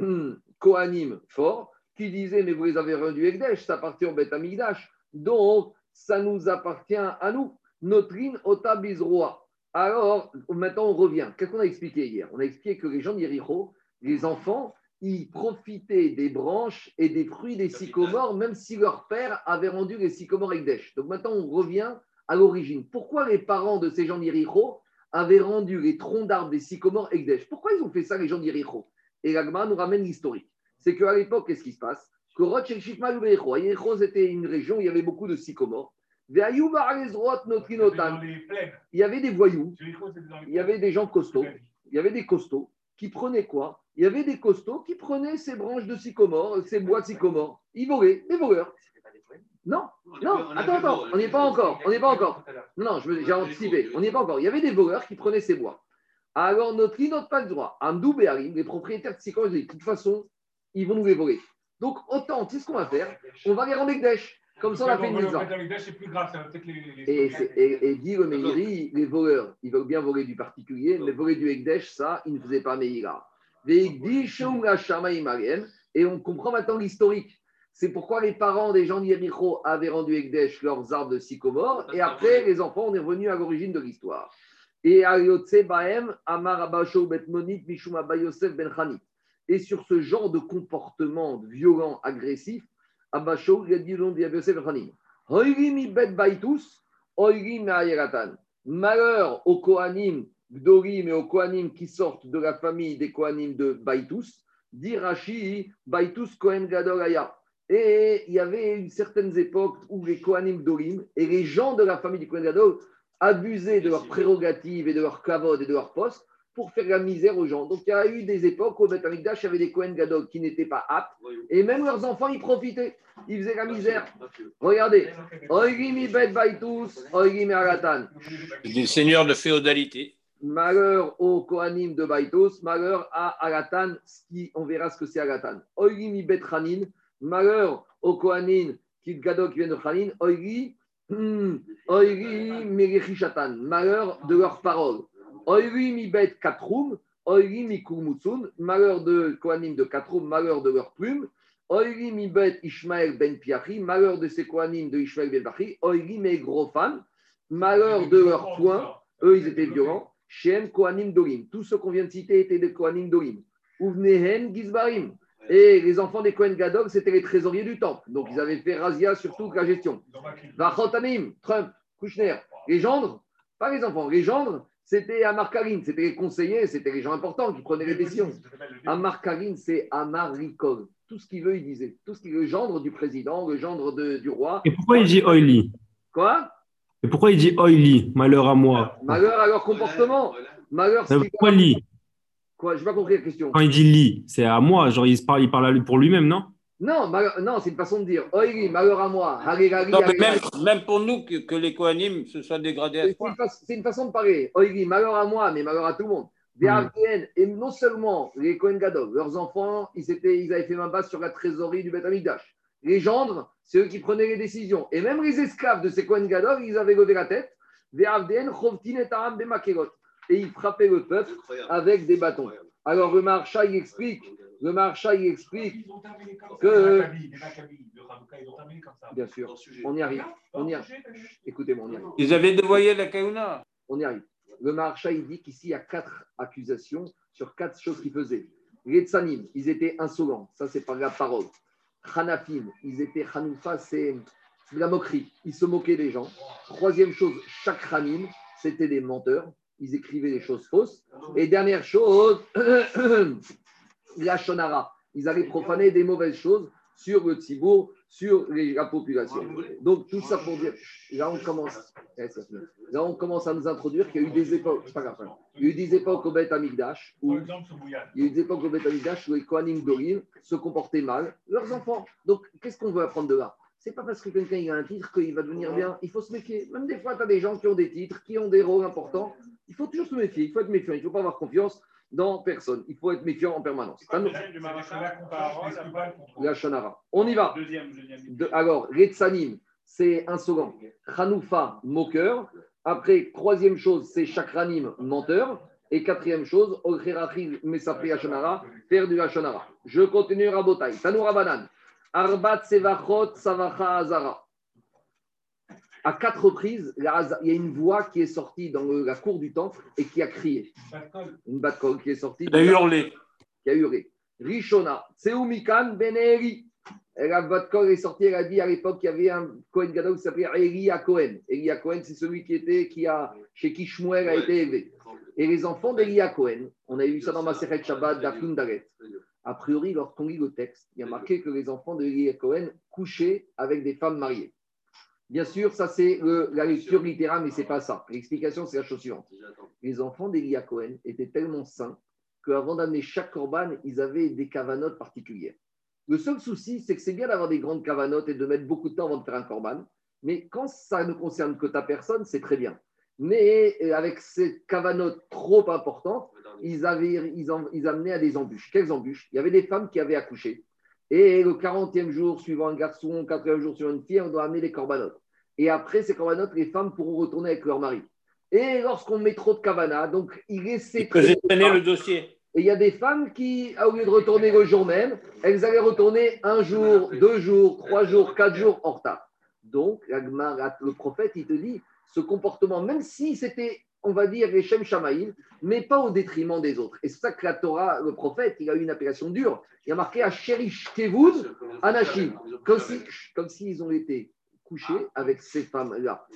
Kohanim forts qui disaient Mais vous les avez rendus Ekdesh, ça appartient au Beth Amigdash, donc ça nous appartient à nous. Notrin ota bizroa. Alors, maintenant on revient. Qu'est-ce qu'on a expliqué hier? On a expliqué que les gens d'Yericho, les enfants, ils profitaient des branches et des fruits des sycomores, même si leur père avait rendu les sycomores Ekdesh. Donc maintenant on revient à l'origine. Pourquoi les parents de ces gens d'Iricho avaient rendu les troncs d'arbres des sycomores Egdesh Pourquoi ils ont fait ça, les gens d'Iricho Et l'Agma nous ramène l'historique. C'est qu'à l'époque, qu'est-ce qui se passe? Que c'était une région où il y avait beaucoup de sycomores. Il y avait des voyous, il y avait des gens costauds, il y avait des costauds qui prenaient quoi? Il y avait des costauds qui prenaient ces branches de sycomore, ces bois de sycomore. Ils volaient, des voleurs. Non, non, attends, attends, on n'y est pas encore, on n'est pas encore. Non, j'ai anticipé, on n'y est pas encore. Il y avait des voleurs qui prenaient ces bois. Alors, notre n'a pas le droit. Amdou Béharim, les propriétaires de Sikon, de toute façon, ils vont nous les voler. Donc, autant, tu sais ce qu'on va faire? On va les rendre Ekdesh. Comme ça, on a fait une mise Et, et, dit le Meiri, les voleurs, ils veulent bien voler du particulier, mais voler du Ekdesh, ça, ils ne faisaient pas Meira. Et on comprend maintenant l'historique. C'est pourquoi les parents des gens d'Yericho avaient rendu Ekdesh leurs arbres de sycomore, et après, les enfants, on est revenus à l'origine de l'histoire. Et Baem, Amar Bet Mishum Yosef Ben Et sur ce genre de comportement violent, agressif, Abasho, il a dit nom Ben. Bet Baitus, Malheur aux Kohanim, Gdorim et aux Kohanim qui sortent de la famille des Kohanim de Baitus, dit Rashi, Baitus Kohen Gadolaya. Et il y avait une certaine époque où les Kohanim Dorim et les gens de la famille du Kohen Gadol abuser de leurs prérogatives et de leur kavod et de leur poste pour faire la misère aux gens. Donc il y a eu des époques où au Beth il y avait des Kohen Gadol qui n'étaient pas aptes et même leurs enfants y profitaient. Ils faisaient la misère. Regardez. Des seigneurs de féodalité. Malheur au Kohanim de Baitos, malheur à Agatan, qui, on verra ce que c'est Agatan. Oigimi Bet malheur au Kohanim qui Gadol qui vient de Chanin, Oigi Hmm. malheur de leurs paroles. Oiri mi bet katroum, oiri mi kurmutsun, malheur de Kohanim de katroum, malheur de leurs plumes. Oiri mi bet Ishmael ben Piachi, malheur de ces Kohanim de Ishmael ben Piachi. Oiri me grofan, malheur de leurs poings, eux ils étaient violents. Shem Kohanim Dorim, tous ceux qu'on vient de citer étaient des Kohanim Dorim. Uvnehen Gizbarim, et les enfants des Cohen Gadog, c'était les trésoriers du temple. Donc, ils avaient fait razia sur toute la gestion. Vachotanim, Trump, Kushner, les gendres, pas les enfants, les gendres, c'était Amar Karin, c'était les conseillers, c'était les gens importants qui prenaient les décisions. Amar Karin, c'est Amar Rikol. Tout ce qu'il veut, il disait. Tout ce qui est le gendre du président, le gendre du roi. Et pourquoi il dit oily? Quoi? Et pourquoi il dit oily? Malheur à moi. Malheur à leur comportement. Malheur, c'est. Quoi Je n'ai pas compris la question. Quand il dit lit, c'est à moi, genre il, parle, il parle pour lui-même, non non, non c'est une façon de dire. Oili, malheur à moi. même, pour nous, que, les Kohanim se soient dégradés à C'est une, façon de parler. Oili, malheur à moi, mais malheur à tout le monde. Et non seulement les Kohen Gadol, leurs enfants, ils, étaient, ils avaient fait ma base sur la trésorerie du Beth Amikdash. Les gendres, c'est eux qui prenaient les décisions. Et même les esclaves de ces Kohen Gadol, ils avaient levé la tête. et et il frappait le peuple avec des bâtons. Alors le marcha, il explique, le marcha, il explique que... Bien sûr, on y arrive. On y arrive. Écoutez-moi, on y arrive. Ils avaient dévoyé la Kauna. On y arrive. Le marcha, il dit qu'ici, il y a quatre accusations sur quatre choses qu'ils faisaient. Les Tsanim, ils étaient insolents. Ça, c'est par la parole. Hanafim, ils étaient Hanoufa, c'est de la moquerie. Ils se moquaient des gens. Troisième chose, chaque c'était des menteurs ils écrivaient des choses fausses. Et dernière chose, la shonara. Ils allaient profaner des mauvaises choses sur le tzibour, sur la population. Donc tout ça pour dire, là on commence, eh, là on commence à nous introduire qu'il y a eu des époques, pas grave, il y a eu des époques au Beth Amigdash où il y a eu des époques au Beth où les Kohanim Dorim se comportaient mal, leurs enfants. Donc qu'est-ce qu'on veut apprendre de là? C'est pas parce que quelqu'un a un titre qu'il va devenir bien. Il faut se méfier. Même des fois, tu as des gens qui ont des titres, qui ont des rôles importants. Il faut toujours se méfier. Il faut être méfiant. Il ne faut pas avoir confiance dans personne. Il faut être méfiant en permanence. La Shonara. On y va. alors, Retsanim, c'est insolent. Hanoufa, moqueur. Après, troisième chose, c'est Chakranim, menteur. Et quatrième chose, Ochrerachil, Mesapri Hashonara, faire du Hashonara. Je continue Rabotai. Tanoura Banan. Arbat Sevachot Savacha Azara. À quatre reprises, il y a une voix qui est sortie dans la cour du temple et qui a crié. Une batkol qui est sortie. Qui a hurlé. Qui a hurlé. Rishona, Tseumikan Beneri. La batkol est sortie, elle a dit à l'époque qu'il y avait un Kohen Gadol qui s'appelait Elia Cohen. Elia Cohen, c'est celui qui était, qui a, chez qui Shmuel a été élevé. Et les enfants d'Elia Cohen, on a vu ça dans ma Shabbat d'Aflun Daret. A priori, lorsqu'on lit le texte, il y a marqué que les enfants de Cohen couchaient avec des femmes mariées. Bien sûr, ça c'est la lecture littérale, mais ce n'est pas ça. L'explication, c'est la chose suivante. Les enfants d'Elia Cohen étaient tellement saints qu'avant d'amener chaque corban, ils avaient des cavanotes particulières. Le seul souci, c'est que c'est bien d'avoir des grandes cavanotes et de mettre beaucoup de temps avant de faire un corban, mais quand ça ne concerne que ta personne, c'est très bien. Mais euh, avec ces cavanotes trop importantes, ils, avaient, ils, amenaient à des embûches. Quelles embûches? Il y avait des femmes qui avaient accouché. Et le 40e jour suivant un garçon, 40e jour suivant une fille, on doit amener des corbanotes. Et après ces corbanotes, les femmes pourront retourner avec leur mari. Et lorsqu'on met trop de cavana, donc il essaie. traîner le dossier. Et il y a des femmes qui, au lieu de retourner le jour même, elles allaient retourner un jour, deux jours, trois jours, quatre jours en retard. Donc, le prophète, il te dit, ce comportement, même si c'était, on va dire, les Shem Shamaïm, mais pas au détriment des autres. Et c'est ça que la Torah, le prophète, il a eu une appellation dure. Il a marqué à Sherish Anashim, comme s'ils si, ont été couchés avec ces femmes-là.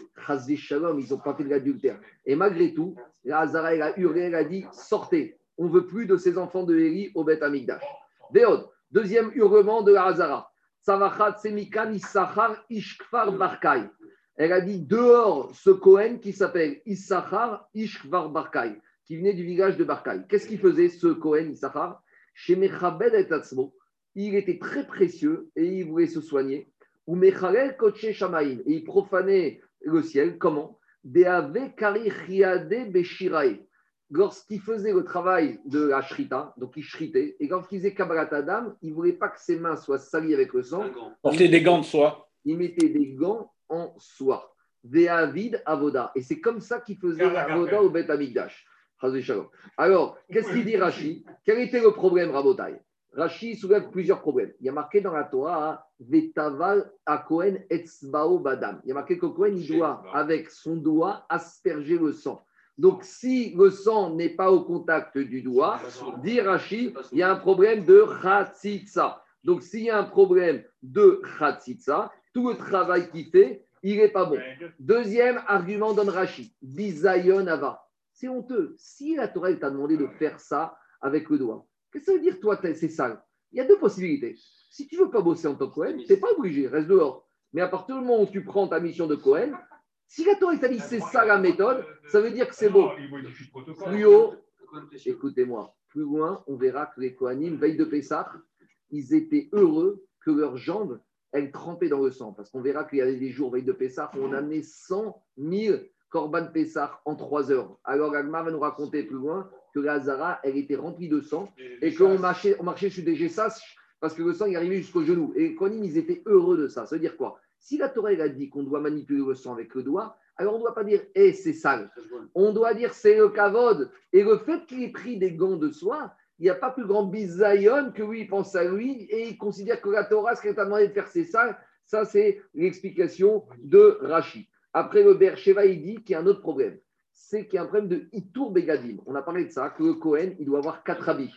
Shalom, ils ont pas fait de l'adultère. Et malgré tout, la Hazara, a hurlé, elle a dit sortez, on veut plus de ces enfants de Élie au Beth Amigdash. Véod, deuxième hurlement de la Hazara. Savachat Semikan Issachar Ishkfar Barkai. Elle a dit dehors ce Cohen qui s'appelle Issachar Ishkvar Barkai, qui venait du village de Barkai. Qu'est-ce qu'il faisait ce Cohen Issachar? Chez Mechabed et Tatsmo, il était très précieux et il voulait se soigner. Ou Mechalel Koche Shamaim, et il profanait le ciel. Comment? Beave Kari Chiade Beshirae lorsqu'il faisait le travail de la shrita, donc il shritait, et quand il faisait Kabbalat Adam, il ne voulait pas que ses mains soient salies avec le sang. Porter des gants de soie. Il mettait des gants en soie. Ve'avid avoda. Et c'est comme ça qu'il faisait avoda au Bet Amigdash. Alors, qu'est-ce qu'il dit Rashi? Quel était le problème, Rabotai? Rashi soulève plusieurs problèmes. Il y a marqué dans la Torah Vetaval a Kohen etzbao badam. Il y a marqué que Kohen il doit, avec son doigt, asperger le sang. Donc, si le sang n'est pas au contact du doigt, dit Rashi, il y a un problème de Khatsitsa. Donc, s'il y a un problème de Khatsitsa, tout le travail qu'il fait, il n'est pas bon. Deuxième argument donne Rashi, Bizayon Ava. C'est honteux. Si la Torah t'a demandé de faire ça avec le doigt, qu'est-ce que ça veut dire, toi, c'est sale? Il y a deux possibilités. Si tu ne veux pas bosser en tant que Cohen, tu n'es pas obligé, reste dehors. Mais à partir du moment où tu prends ta mission de Cohen, si la Torah t'a dit c'est ça la méthode, ça veut dire que c'est bon. Plus haut, écoutez-moi, plus loin, on verra que les Kohanim, veille de Pessah, ils étaient heureux que leurs jambes, elles trempaient dans le sang. Parce qu'on verra qu'il y avait des jours, veille de Pessah, où on amenait 100 000 Korban Pessah en 3 heures. Alors Agmar va nous raconter plus loin que la Zara, elle était remplie de sang et qu'on marchait, on marchait sur des gessas parce que le sang est arrivé jusqu'au genou. Et les Kohanim, ils étaient heureux de ça. Ça veut dire quoi? Si la Torah a dit qu'on doit manipuler le sang avec le doigt, alors on ne doit pas dire eh, c'est sale. On doit dire c'est le kavod. Et le fait qu'il ait pris des gants de soie, il n'y a pas plus grand bisayon que lui, il pense à lui et il considère que la Torah, ce qu'elle t'a demandé de faire, c'est ça. Ça, c'est l'explication de Rashi. Après, le Bercheva, il dit qu'il y a un autre problème. C'est qu'il y a un problème de Itour Begadim. On a parlé de ça, que le Cohen, il doit avoir quatre habits.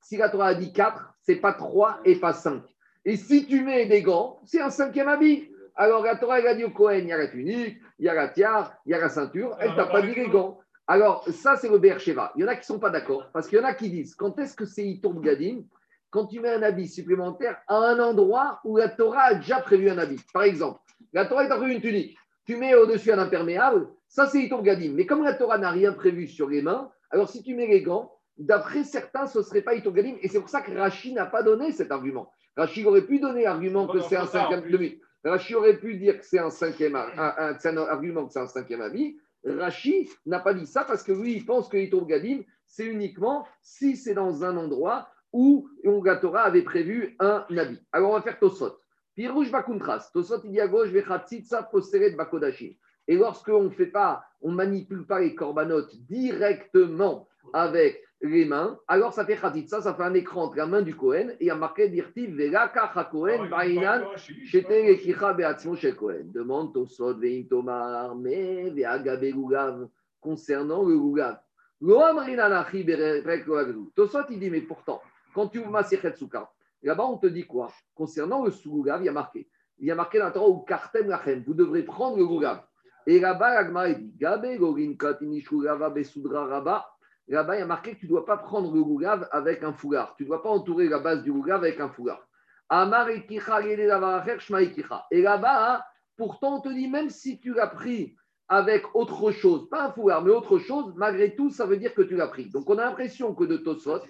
Si la Torah a dit quatre, c'est pas trois et pas cinq. Et si tu mets des gants, c'est un cinquième habit. Alors la Torah, elle a dit au Cohen, il y a la tunique, il y a la tiare, il y a la ceinture, elle t'a pas dit les gants. Alors ça, c'est le Sheva. Il y en a qui ne sont pas d'accord, parce qu'il y en a qui disent, quand est-ce que c'est Itour Gadim Quand tu mets un habit supplémentaire à un endroit où la Torah a déjà prévu un habit? Par exemple, la Torah t'a prévu une tunique, tu mets au-dessus un imperméable, ça c'est Itour Gadim. Mais comme la Torah n'a rien prévu sur les mains, alors si tu mets les gants, d'après certains, ce ne serait pas Itour Gadim. Et c'est pour ça que Rachid n'a pas donné cet argument. Rachid aurait pu donner l'argument que c'est un cinquième demi. Rachi aurait pu dire que c'est un cinquième un, un, argument que c'est un cinquième avis. Rachi n'a pas dit ça parce que lui, il pense que l'Itour Gadim, c'est uniquement si c'est dans un endroit où Ongatora avait prévu un avis. Alors on va faire Tosot. Pirouj Bakuntras. Tosot, il dit à gauche, Poseret Bakodashi. Et lorsqu'on ne fait pas, on manipule pas les corbanotes directement avec les mains, alors ça fait khatitsa, ça fait un écran entre la main du Kohen et il y a marqué dirtiv velaka Kohen bainan shete lekicha beatzmo shel Kohen. Demande Tosot veim tomar me veagabe lugav concernant le lugav. Lo amrin anachi berek Tosot il dit mais pourtant quand tu ouvres ma Soukha, là-bas on te dit quoi? Concernant le lugav, il y a marqué. Il y a marqué dans le Torah ou kartem lachem, vous devrez prendre le lugav. Et là-bas, l'agma dit Gabe gorin katinishu rava besudra raba Là-bas, il y a marqué que tu ne dois pas prendre le gougave avec un foulard. Tu ne dois pas entourer la base du gougave avec un foulard. Et là-bas, pourtant, on te dit, même si tu l'as pris avec autre chose, pas un foulard, mais autre chose, malgré tout, ça veut dire que tu l'as pris. Donc, on a l'impression que de Tosot,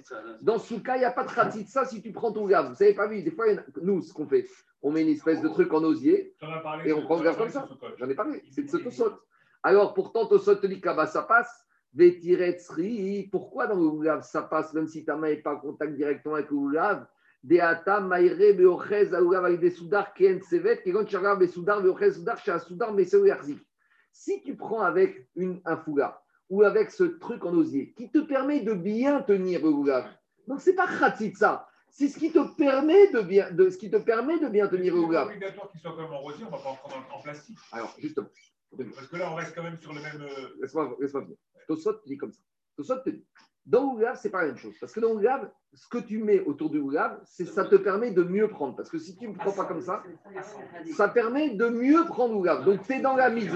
dans ce cas, il n'y a pas de ça si tu prends ton gougave. Vous savez pas vu, des fois, nous, ce qu'on fait, on met une espèce de truc en osier et on prend le gougave comme ça. J'en ai parlé, c'est de ce Tosot. Alors, pourtant, Tosot te dit que là-bas, ça passe. Pourquoi dans le Goulav ça passe même si ta main n'est pas en contact directement avec le Goulav Deata maïre beochez aoulav avec des soudars qui en sevet, regardes des soudars beochez soudar, chez un soudar mais c'est Si tu prends avec une, un foulard ou avec ce truc en osier qui te permet de bien tenir le goulav. Donc, ce n'est pas ça. C'est ce qui te permet de bien, de, ce qui te permet de bien tenir le. C'est obligatoire qu'il soit quand même en rosier, on ne va pas en prendre en plastique. Alors, justement. Parce que là, on reste quand même sur le même. Euh, laisse-moi laisse finir. Tosot dit comme ça. Tosot te dit. Dans le ce n'est pas la même chose. Parce que dans le ce que tu mets autour du c'est ça te permet de mieux prendre. Parce que si tu ne prends pas comme ça, ça permet de mieux prendre le Donc, tu es dans la mise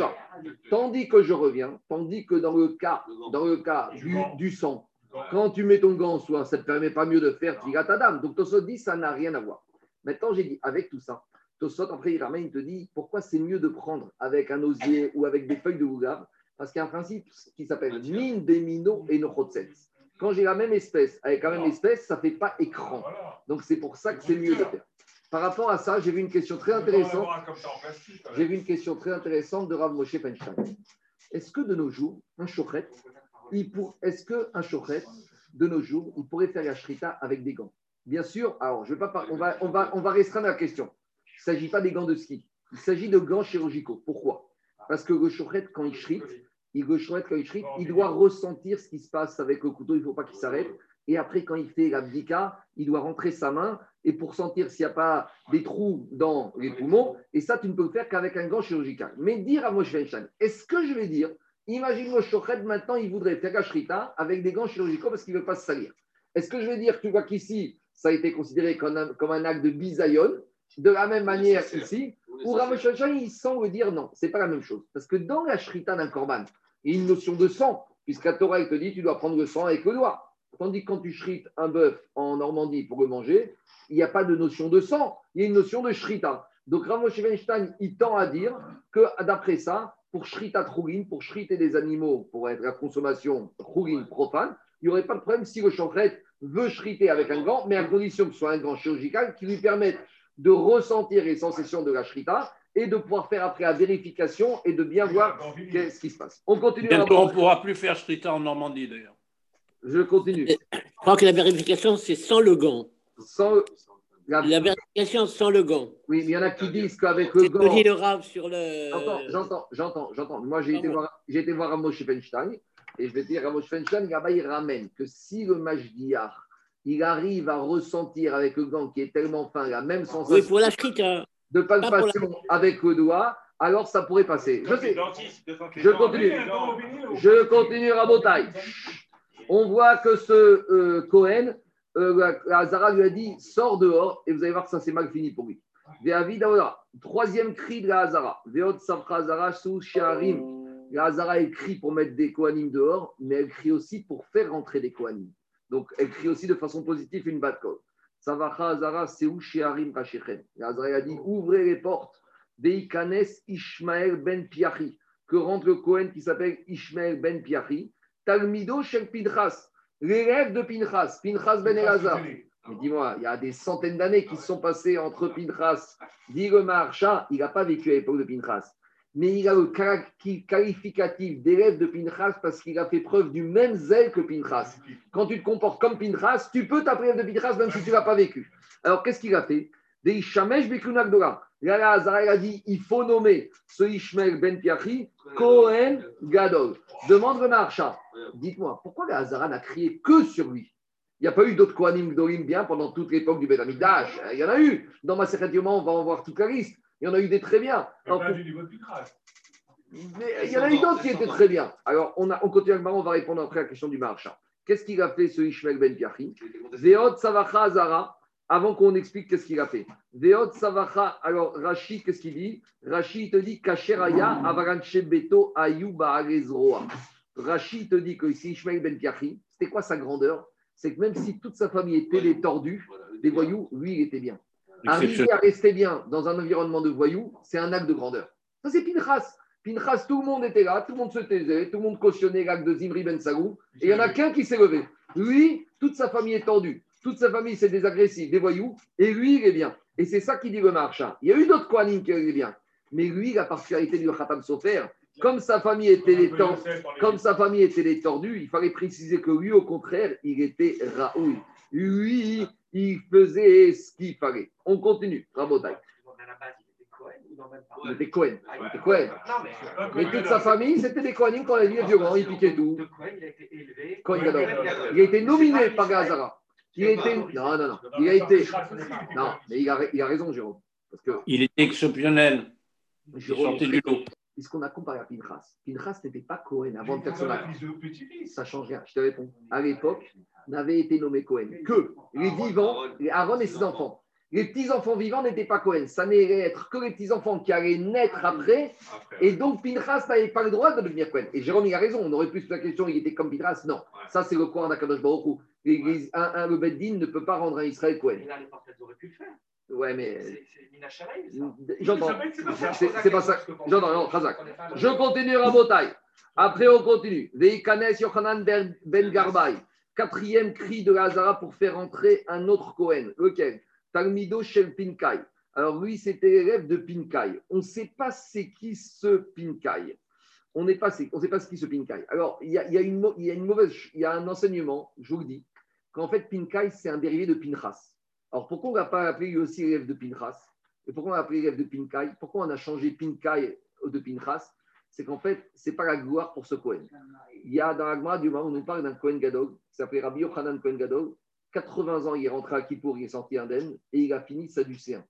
Tandis que je reviens, tandis que dans le cas, dans le cas du, sang, quand tu mets ton gant en soin, ça ne te permet pas mieux de faire à ta dame. Donc, Tosot dit, ça n'a rien à voir. Maintenant, j'ai dit, avec tout ça, Tosot, après, il ramène, il te dit, pourquoi c'est mieux de prendre avec un osier ou avec des feuilles de gougave Parce qu'il y a un principe qui s'appelle min, demino et nochotsets. Quand j'ai la même espèce avec la même espèce, ça ne fait pas écran. Donc c'est pour ça que c'est mieux de faire. Par rapport à ça, j'ai vu une question très intéressante. J'ai vu une question très intéressante de Rav Moshe. Est-ce que de nos jours, un chochet, est-ce qu'un chochet, de nos jours, il pourrait faire la shrita avec des gants? Bien sûr, alors je vais pas on va, on va, on va restreindre la question. Il ne s'agit pas des gants de ski, il s'agit de gants chirurgicaux. Pourquoi? Parce que le quand il shrite, il doit ressentir ce qui se passe avec le couteau, il ne faut pas qu'il s'arrête. Et après, quand il fait l'abdika, il doit rentrer sa main et pour sentir s'il n'y a pas des trous dans les poumons. Et ça, tu ne peux le faire qu'avec un gant chirurgical. Mais dire à Moshe est-ce que je vais dire, imagine Moshe maintenant, il voudrait faire la shrita avec des gants chirurgicaux parce qu'il ne veut pas se salir. Est-ce que je vais dire, tu vois qu'ici, ça a été considéré comme un, acte de bisayon, de la même manière qu'ici, ou Ramosh il semble dire non, c'est pas la même chose. Parce que dans la shrita d'un korban, il y a une notion de sang, puisqu'à Torah, il te dit tu dois prendre le sang avec le doigt. Tandis que quand tu shrites un bœuf en Normandie pour le manger, il n'y a pas de notion de sang, il y a une notion de shrita. Donc Ramosh Weinstein, il tend à dire que d'après ça, pour shrita trougin, pour shriter des animaux, pour être la consommation trougin profane, il n'y aurait pas de problème si le chancrette veut shriter avec un gant, mais à condition que ce soit un gant chirurgical qui lui permette de ressentir les sensations de la shrita et de pouvoir faire après la vérification et de bien voir ce qui se passe. On continue. Bientôt, on ne pourra plus faire Shrita en Normandie d'ailleurs. Je continue. Je crois que la vérification, c'est sans le gant. Sans la... vérification sans le gant. Oui, mais il y en a qui disent qu'avec le gant. C'est le rave sur le. J'entends, j'entends, j'entends. Moi, j'ai été, voir, j'ai été voir Feinstein et je vais dire, Amos Feinstein, il ramène que si le Majdiar il arrive à ressentir avec le gant qui est tellement fin la même sensation. Oui, pour la Shrita de palpation avec le doigt, alors ça pourrait passer. Je sais. Je continue. Je continue à taille. On voit que ce euh, Cohen, euh, Zara lui a dit sors dehors et vous allez voir que ça c'est mal fini pour lui. Troisième cri de la Hazara. La Hazara écrit pour mettre des Kohanim dehors, mais elle crie aussi pour faire rentrer des Kohanim. Donc elle crie aussi de façon positive une bad code. Savacha Azara Seu Shearim Kashechem. Azara a dit ouvrez les portes. Veikanes Ishmael ben Piachi. Que rentre le Cohen qui s'appelle Ishmael ben Piachi. Talmido Shel Pinchas. L'élève de Pinchas. Pinchas ben Elazar. Dis-moi, il y a des centaines d'années qui se sont passées entre Pinchas, dit le Marcha, il n'a pas vécu à l'époque de Pinchas mais il a le qualificatif d'élève de Pinchas parce qu'il a fait preuve du même zèle que Pinchas. Quand tu te comportes comme Pinchas, tu peux t'appeler de Pinchas même si tu ne l'as pas vécu. Alors, qu'est-ce qu'il a fait? Des Azara a dit il faut nommer ce Ishmael Ben Piachi Cohen Gadol. Demande le marcha. Dites-moi, pourquoi Azara n'a crié que sur lui? Il n'y a pas eu d'autres Kohanim Gdolim bien pendant toute l'époque du Betamidash. Il y en a eu. Dans ma on va en voir toute la liste. Il y en a eu des très bien. il y en a eu d'autres qui étaient très bien. Alors, on, a, on continue avec on va répondre après à la question du marchand. Qu'est-ce qu'il a fait ce Ishmael Ben Piachi Veot Savacha Azara, avant qu'on explique qu'est-ce qu'il a fait. Veot Savacha, alors Rachid, qu'est-ce qu'il dit? Rachid te dit Kacheraya Avaranche Beto Ayuba Rachid te dit que ici Ishmael Ben Piachi, c'était quoi sa grandeur? C'est que même si toute sa famille était des tordus, des voyous, lui, il était bien. Arriver à rester bien dans un environnement de voyous, c'est un acte de grandeur. Ça, c'est Pinchas. Pinchas, tout le monde était là, tout le monde se taisait, tout le monde cautionnait l'acte de Zimri Ben Sagou, et il n'y en a qu'un qui s'est levé. Lui, toute sa famille est tendue. Toute sa famille, c'est des agressifs, des voyous, et lui, il est bien. Et c'est ça qui dit le marchand. Il y a eu d'autres Kohanim qui étaient bien. Mais lui, la particularité du Khatam Sofer, comme sa famille était les tordus, comme sa famille était les tordus, il fallait préciser que lui, au contraire, il était Raoul. Lui, il faisait ce qu'il fallait. On continue, Rabotai. Il était Cohen. Il était Cohen. Mais toute sa famille, c'était des Kohanim quand il est violent, il piquait tout. il a été élevé. Il a été nominé par Gazara. Il a été. Non, non, non. Il a été. Non, mais il a, il a raison, Jérôme. Parce que... Il était exceptionnel. Il sortait du lot. Puisqu'on a comparé à Pinchas. Pinchas n'était pas Cohen avant de faire son acte. Ça change rien. Je te réponds. À l'époque, n'avait été nommé Cohen que les vivants, Aaron et ses enfants. Les petits-enfants vivants n'étaient pas Cohen. Ça n'allait être que les petits-enfants qui allaient naître après. Et donc, Pinchas n'avait pas le droit de devenir Cohen. Et Jérôme, il a raison. On aurait pu se poser la question, il était comme Pinchas. Non. Ça, c'est le Coran d'Akadosh Baruch L'église, un, un, le Beddin ne peut pas rendre un Israël Cohen. Mais là, les elles auraient pu le faire. Ouais, mais. C'est Mina ça. J'entends. C'est pas ça. J'entends, non, Khazak. Je continue, Rabotai. Après, on continue. Veikanes Yochanan Ben Garbay. Quatrième cri de Lazara pour faire entrer un autre Cohen. Lequel? Talmido Shel Pinkai. Alors, lui, c'était l'élève de Pinkai. On ne sait pas c'est qui ce Pinkai. On ne sait pas ce qui ce Pinkai. Alors, il y, a, y a une, y a une mauvaise. Il y a un enseignement, je vous le dis, qu'en fait, Pinkai, c'est un dérivé de Pinchas. Alors pourquoi on n'a pas appelé lui aussi l'élève de Pinchas? Et pourquoi on a appelé l'élève de Pinkai? Pourquoi on a changé Pinkai de Pinchas? C'est qu'en fait, ce n'est pas la gloire pour ce Cohen. Il y a dans l'Agma du moment où on nous parle d'un Cohen Gadol, qui s'appelait Rabbi Yochanan Cohen Gadol. 80 ans, il est rentré à Kippour, il est sorti indemne et il a fini Sadducéen.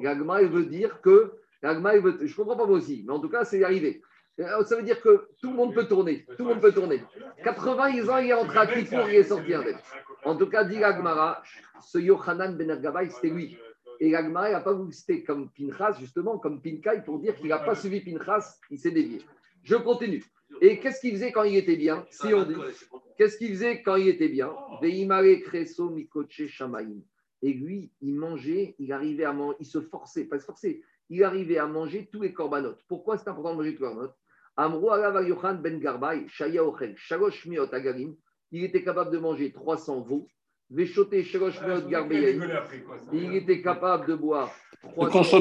L'Agma, il veut dire que. L'Agma, veut, je ne comprends pas moi aussi, mais en tout cas, c'est arrivé. Ça veut dire que tout le monde peut tourner. Tout le monde peut tourner. 80 ans, il est rentré à Kippour, il est sorti indemne. En tout cas, dit l'Agmara, ce Yochanan Ben Argabay, c'était lui. Et l'Agmara n'a pas voulu citer comme Pinchas, justement, comme Pinkai, pour dire qu'il n'a pas suivi Pinchas, il s'est dévié. Je continue. Et qu'est-ce qu'il faisait quand il était bien? Si on dit, qu'est-ce qu'il faisait quand il était bien? Et lui, il mangeait, il arrivait à manger, il se forçait, pas se forçait, il arrivait à manger tous les corbanotes. Pourquoi c'est important de manger tous les corbanotes Amro Alav Yochan Ben Garbay, Shaya Ochel, Shalosh Miot il était capable de manger 300 veaux. Véchoté Shalosh Miot Garbay, il était capable de boire 300,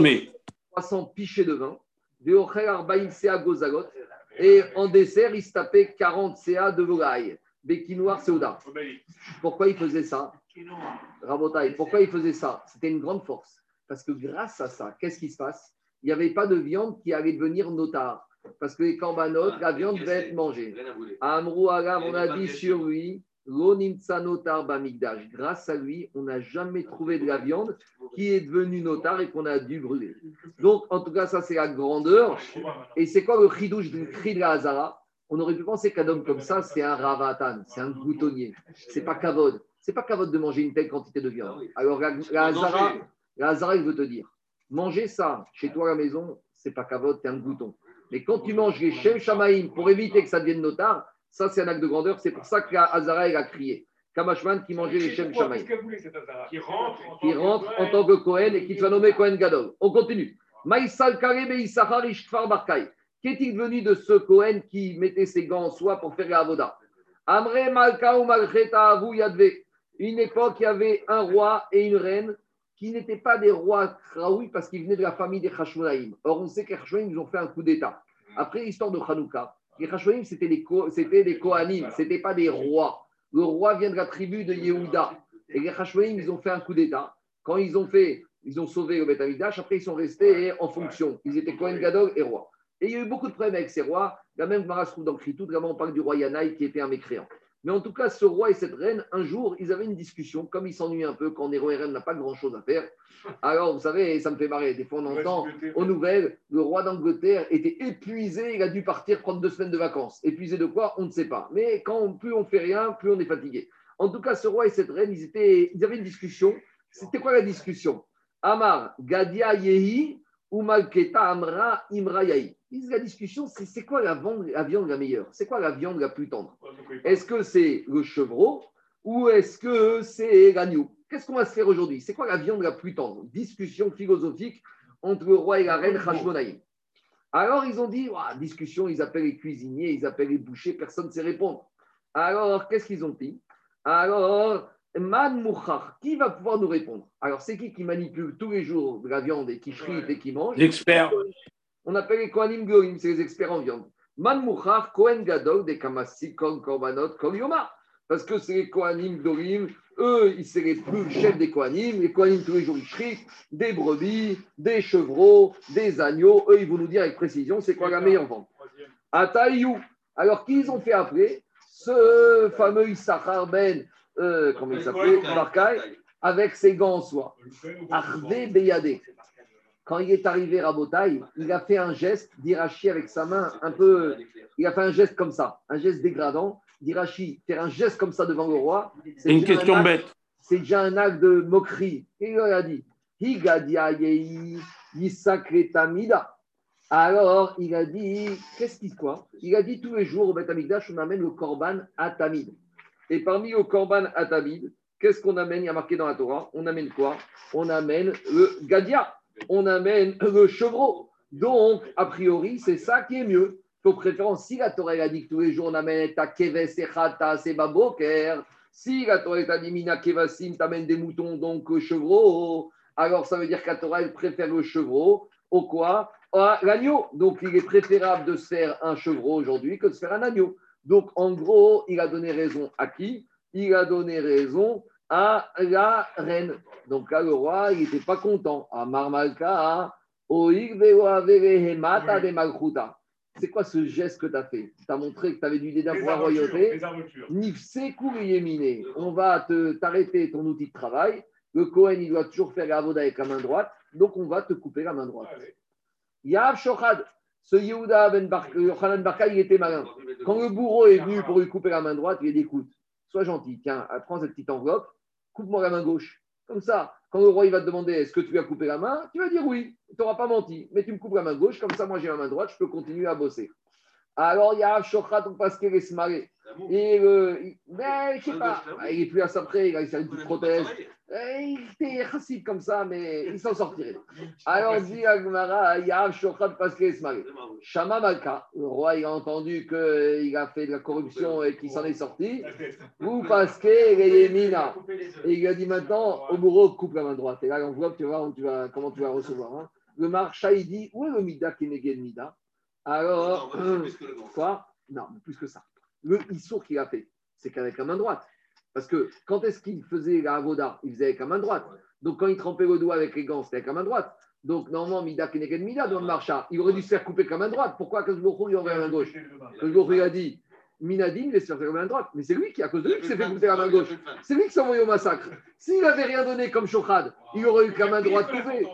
300 pichets de vin. Veochel Arbaim Sea Gozagot, et en dessert, il se tapait 40 CA de volaille. Béquinoir Seouda. Pourquoi il faisait ça? Rabotaï, pourquoi il faisait ça? C'était une grande force. Parce que grâce à ça, qu'est-ce qui se passe? Il n'y avait pas de viande qui allait devenir notard. Parce que les corbanotes, la viande devait être mangée. Amrou Agav, on a dit sur lui, notar bamigdash. Grâce à lui, on n'a jamais trouvé de la viande qui est devenue notar et qu'on a dû brûler. Donc, en tout cas, ça, c'est la grandeur. Et c'est quoi le chidouche du cri de la Hazara? On aurait pu penser qu'un homme comme ça, c'est un ravatan, c'est un goutonnier. C'est pas kavod. C'est pas kavod de manger une telle quantité de viande. Alors, la, la Hazara, la Hazara, il veut te dire manger ça chez toi à la maison, c'est pas kavod, c'est un gouton. Mais quand tu manges les Shem Shamaim pour éviter que ça devienne notar, ça, c'est un acte de grandeur. C'est pour ça qu'Azara, il a crié. Kamashman qui mangeait les Shem Shamaim. Qui rentre, qui rentre en tant que Cohen et qui soit nommé Cohen Gadol. On continue. Maïsal Karebe Issachar Ishtfar Barkai. Qu'est-il devenu de ce Cohen qui mettait ses gants en soie pour faire la avoda? Amre Malka ou Malcheta Avu Yadve. Une époque, il y avait un roi et une reine qui n'étaient pas des rois Kraoui parce qu'ils venaient de la famille des Hashmonaïm. Or, on sait que les ils ont fait un coup d'État. Après l'histoire de Hanouka, les Hashmonaïm, c'était des, des Kohanim, ce n'étaient pas des rois. Le roi vient de la tribu de Yehuda. Et les Hashmonaïm, ils ont fait un coup d'État. Quand ils ont fait, ils ont sauvé le Beth après ils sont restés en fonction. Ils étaient Kohen Gadol et roi. Et il y a eu beaucoup de problèmes avec ces rois. La même Mara se trouve dans vraiment on parle du roi Yanaï qui était un mécréant. Mais en tout cas, ce roi et cette reine, un jour, ils avaient une discussion. Comme ils s'ennuient un peu quand rois et reines n'ont pas grand-chose à faire. Alors, vous savez, ça me fait marrer. Des fois, on entend aux nouvelles, le roi d'Angleterre était épuisé, il a dû partir prendre deux semaines de vacances. Épuisé de quoi? On ne sait pas. Mais quand plus on fait rien, plus on est fatigué. En tout cas, ce roi et cette reine, ils, étaient, ils avaient une discussion. C'était quoi la discussion? Amar, Gadia Yehi, ou Malketa Amra Imra Yahi. La discussion, c'est c'est quoi la, la, viande la meilleure? C'est quoi la viande la plus tendre? Est-ce que c'est le chevreau ou est-ce que c'est l'agneau? Qu'est-ce qu'on va se faire aujourd'hui? C'est quoi la viande la plus tendre? Discussion philosophique entre le roi et la reine Hashmonaïm. Alors ils ont dit, discussion, ils appellent les cuisiniers, ils appellent les bouchers, personne ne sait répondre. Alors qu'est-ce qu'ils ont dit? Alors, Man Mouchar, qui va pouvoir nous répondre? Alors c'est qui qui manipule tous les jours de la viande et qui frite et qui mange? L'expert. On appelle les Kohanim Goïm, c'est les experts en viande. Man Mouchar, Kohen Gadol, des Kamassi, Korbanot, Yoma. parce que c'est les Kohanim d'Orim. Eux, ils c'est les plus chefs des Kohanim. Les Kohanim, tous les jours, ils shritent des brebis, des chevreaux, des agneaux. Eux, ils vont nous dire avec précision c'est quoi la meilleure vente. Ataïou. Alors, qui ils ont fait après Ce fameux Issachar Ben, euh, comment il s'appelait Barkai, avec ses gants en soie. Arve Beyade. Quand il est arrivé à Rabotaï, il a fait un geste d'Irachi avec sa main un peu. Il a fait un geste comme ça, un geste dégradant. D'Irachi, faire un geste comme ça devant le roi. C'est une question un bête. C'est déjà un acte de moquerie. Et il a dit Higadiayehi Yisakretamida. Alors, il a dit Qu'est-ce qu'il quoi? Il a dit tous les jours au Beth Amikdash, on amène le korban à Tamid. Et parmi le korban à Tamid, qu'est-ce qu'on amène? Il y a marqué dans la Torah on amène quoi? On amène le Gadia on amène le chevreau. Donc, a priori, c'est ça qui est mieux. Préférence, si la Torah a dit que tous les jours on amène ta keves et chata, c'est baboker. Si la Torah t'a dit mina kevasim, t'amènes des moutons, donc chevreau. Alors, ça veut dire que la Torah elle préfère le chevreau au quoi? À l'agneau. Donc, il est préférable de se faire un chevreau aujourd'hui que de se faire un agneau. Donc, en gros, il a donné raison à qui? Il a donné raison à la reine. Donc là, le roi, il n'était pas content. À Marmalka, c'est quoi ce geste que tu as fait? Tu as montré que tu avais du dédain pour la royauté. On va te- t'arrêter ton outil de travail. Le Cohen, il doit toujours faire la voda avec la main droite. Donc, on va te couper la main droite. Yav Shochad, ce Yehuda Ben Yochanan Barka, il était malin. Quand le bourreau est venu pour lui couper la main droite, il a dit écoute, sois gentil, tiens, prends cette petite enveloppe, coupe-moi la main gauche. Comme ça, quand le roi va te demander est-ce que tu lui as coupé la main, tu vas dire oui, tu n'auras pas menti, mais tu me coupes la main gauche, comme ça, moi j'ai la main droite, je peux continuer à bosser. Alors, il y a Shochat ou marrer. Et euh, il- mais je sais pas, il est plus à sa près, il a une petite prothèse. Il était chassid comme ça, mais il s'en sortirait. Alors, dit Agmara, il y a Shochat parce qu'il est se marrer. Shama Malka, le roi, il a entendu qu'il a fait de la corruption et qu'il s'en est sorti. La tête. Ou parce qu'il est mina. Et il a dit maintenant, au bourreau, coupe la main droite. Et là, l'enveloppe, tu vas tu vas, comment tu vas recevoir. hein. Le marcha, il dit, où est le mida qui le mida? Alors, quoi? Non, plus que ça. Le issour qu'il a fait, c'est qu'avec la main droite. Parce que quand est-ce qu'il faisait la avoda? Il faisait avec la main droite. Donc quand il trempait le doigt avec les gants, c'était avec la main droite. Donc normalement, mida le mida dans le marcha, il aurait dû se faire couper avec la main droite. Pourquoi que il aurait la main gauche? A dit, il la main droite. Mais c'est lui qui, à cause de lui, s'est fait couper la main gauche. C'est lui qui s'est envoyé au massacre. S'il n'avait rien donné comme Shochad, il aurait eu qu'à main droite coupée.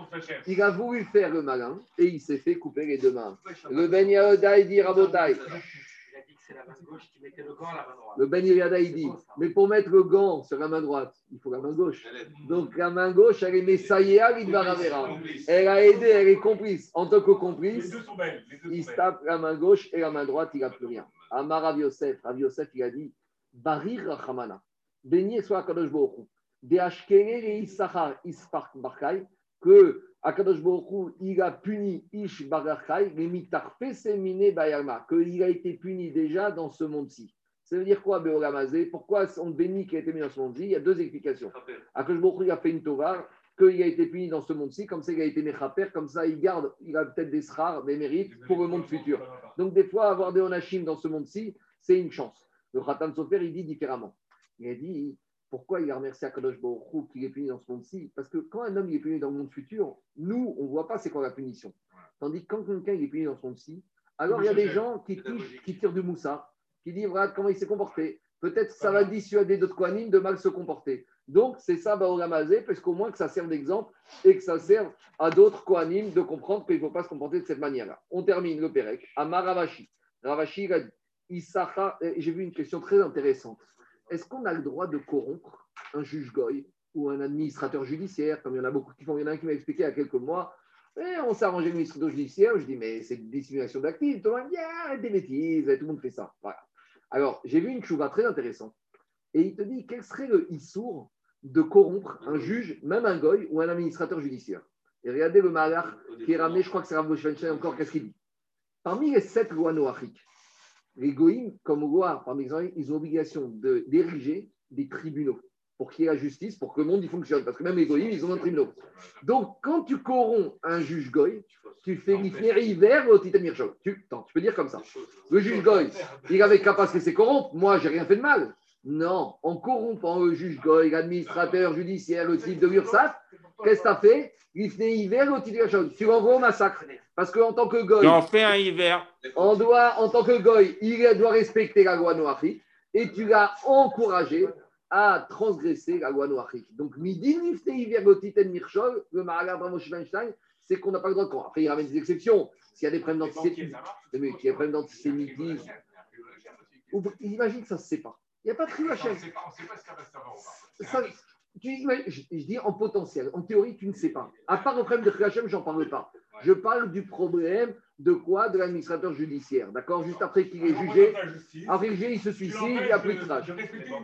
Il a voulu faire le malin et il s'est fait couper les deux mains. Le Ben Yehuda, il dit. Il a dit que c'est la main gauche qui mettait le gant à la main droite. Le Ben Yehuda, il dit Mais pour mettre le gant sur la main droite, il faut la main gauche. Donc la main gauche, elle est Messaïa, il va Ravera. Elle a aidé, elle est complice. En tant que Les complice, deux sont belles. Les deux il se tape la main gauche et la main droite, il n'a plus rien. Amar Rav Yosef, Rav Yosef, il a dit Barir Rachamana, béni soit Akadosh Baruch Hu. Deashkele le Issachar Ispark Barkai, que Akadosh Hu, il a puni Ish les Bayama, qu'il a été puni déjà dans ce monde-ci. Ça veut dire quoi, Beolamazé Pourquoi on bénit qui a été puni dans ce monde-ci? Il y a deux explications. Akadosh Hu, il a fait une tova, qu'il a été puni dans ce monde-ci, comme ça il a été Mechaper, comme ça il garde, il a peut-être des srars, des mérites pour le monde futur. Donc, des fois, avoir des onachim dans ce monde-ci, c'est une chance. Le Khatam Sofer, il dit différemment. Il a dit pourquoi il a remercié Akadosh Baruch qu'il est puni dans ce monde-ci? Parce que quand un homme est puni dans le monde futur, nous, on ne voit pas c'est quoi la punition. Tandis que quand quelqu'un est puni dans ce monde-ci, alors il y a des gens qui, qui tirent du moussa, qui disent voilà comment il s'est comporté. Peut-être ça va dissuader d'autres Kohanim de mal se comporter. Donc, c'est ça, Baoramazé, parce qu'au moins que ça serve d'exemple et que ça serve à d'autres Kohanim de comprendre qu'il ne faut pas se comporter de cette manière-là. On termine le Pérec. Amar Ravashi. Ravashi, il a dit Issachar- euh, J'ai vu une question très intéressante. Est-ce qu'on a le droit de corrompre un juge goy ou un administrateur judiciaire, comme il y en a beaucoup qui font? Il y en a un qui m'a expliqué il y a quelques mois. Eh, on s'est arrangé avec l'administrateur judiciaire. Je dis, mais c'est une dissimulation d'actifs. Tout le monde dit, ah, des bêtises, tout le monde fait ça. Alors, j'ai vu une chouva très intéressante. Et il te dit, quel serait le issour de corrompre un juge, même un goy ou un administrateur judiciaire? Et regardez le malach qui est ramené, je crois que c'est Rav encore, qu'est-ce qu'il dit? Parmi les sept lois noachiques, les goïms, comme loi, parmi exemple, ils ont obligation de- d'ériger des tribunaux pour qu'il y ait la justice, pour que le monde y fonctionne. Parce que même les goïms, ils ont un tribunal. Donc, quand tu corromps un juge goy, tu fais l'ifnéri hiver au titan. Tu, tu peux dire comme ça. Le juge goy, il avait qu'à parce que c'est corrompre. Moi, j'ai rien fait de mal. Non, en corrompant le juge Goy, l'administrateur judiciaire, le type de l'URSSAF, qu'est-ce que tu as fait? Il fait hiver au titre de. Tu l'envoies au massacre. Parce qu'en tant que Goy. Fais un hiver. On doit, en tant que Goy, il doit respecter la loi noachique et tu l'as encouragé à transgresser la loi noachique. Donc, midi, nifte hiver au titre de Mirchol, le Maragar Moshe Weinstein, c'est qu'on n'a pas le droit de Après, il ramène des exceptions. S'il y a des problèmes d'antisémitisme, il y a des problèmes d'antisémitisme. Imagine que ça ne se sait pas. Il n'y a pas de On ne Hachem. sait pas on sait pas ça va ou pas. Ça, tu je, je dis en potentiel. En théorie, tu ne sais pas. À part le problème de Hachem, j'en parle pas. Je parle du problème de quoi De l'administrateur judiciaire. D'accord? Juste après qu'il est jugé. Après le juge, il se suicide, il n'y a plus de trash.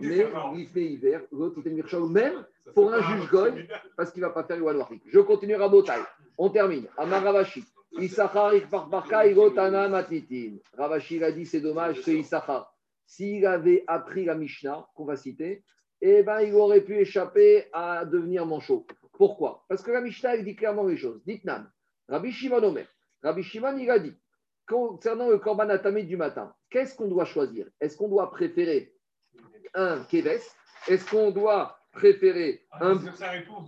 Mais il fait hiver, l'autre, il est Mirchol, même pour un juge goy, parce qu'il ne va pas faire le Noachique. Je continue à Botaï. On termine. Amaravashi. Issachar Ikbarbarka Igotana Matitin. Ravashi il a dit c'est dommage que Issachar, s'il avait appris la Mishnah, qu'on va citer, eh ben, il aurait pu échapper à devenir manchot. Pourquoi? Parce que la Mishnah, dit clairement les choses. Dites Nan, Rabbi Shimon Omer. Rabbi Shimon, il a dit, concernant le korban atamé du matin, qu'est-ce qu'on doit choisir? Est-ce qu'on doit préférer un keves? Est-ce qu'on doit préférer un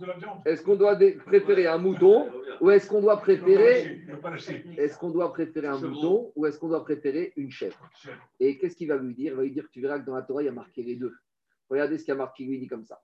la viande. est-ce qu'on doit dé- préférer un mouton ou est-ce qu'on doit préférer est-ce qu'on doit préférer un mouton ou est-ce qu'on doit préférer une chèvre Et qu'est-ce qu'il va lui dire? Il va lui dire que tu verras que dans la Torah, il y a marqué les deux. Regardez ce qu'il y a marqué, il lui dit comme ça.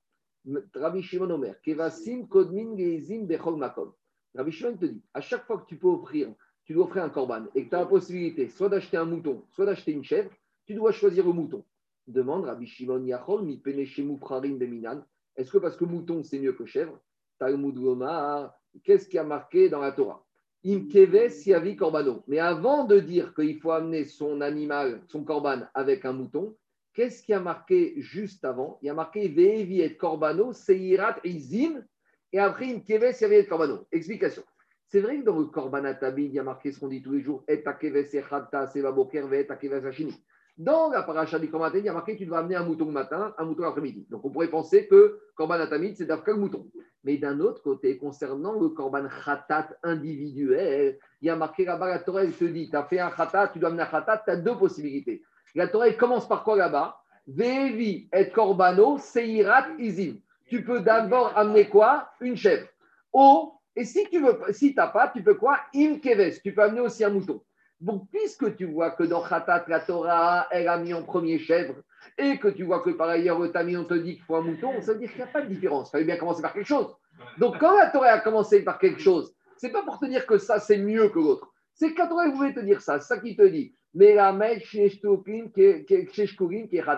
Rabbi Shimon Omer, Kevasim Kodmin Geizim Bechol Makom. Rabbi Shimon te dit, à chaque fois que tu peux offrir, tu dois offrir un korban et que tu as la possibilité soit d'acheter un mouton, soit d'acheter une chèvre, tu dois choisir le mouton. Demande Rabbi Shimon Yachol, mi peneshemu prarim beminan. Est-ce que parce que mouton c'est mieux que chèvre? Talmud Gomar, qu'est-ce qui a marqué dans la Torah? Im keves yavi korbano. Mais avant de dire qu'il faut amener son animal, son korban avec un mouton, qu'est-ce qui a marqué juste avant? Il y a marqué ve'evi et korbano seirat izim et après im keves yavi et korbano. Explication. C'est vrai que dans le korban il y a marqué ce qu'on dit tous les jours et keves echata seva boker ve et keves hashini. Dans la paracha du Korban il y a marqué que tu dois amener un mouton le matin, un mouton l'après-midi. Donc on pourrait penser que Korban Atamid, c'est d'après le mouton. Mais d'un autre côté, concernant le Korban Khatat individuel, il y a marqué là-bas, la Torah, elle te dit, tu as fait un Khatat, tu dois amener un Khatat, tu as deux possibilités. La Torah, elle commence par quoi là-bas? Vevi et Korbano, Seirat Izim. Tu peux d'abord amener quoi? Une chèvre. Oh, et si tu veux, si n'as pas, tu peux quoi? Im Keves, tu peux amener aussi un mouton. Donc, puisque tu vois que dans Khatat, la Torah, elle a mis en premier chèvre, et que tu vois que par ailleurs, le Tami, on te dit qu'il faut un mouton, ça veut dire qu'il n'y a pas de différence. Il fallait bien commencer par quelque chose. Donc, quand la Torah a commencé par quelque chose, c'est pas pour te dire que ça, c'est mieux que l'autre. C'est que la Torah voulait te dire ça, c'est ça qui te dit. Mais la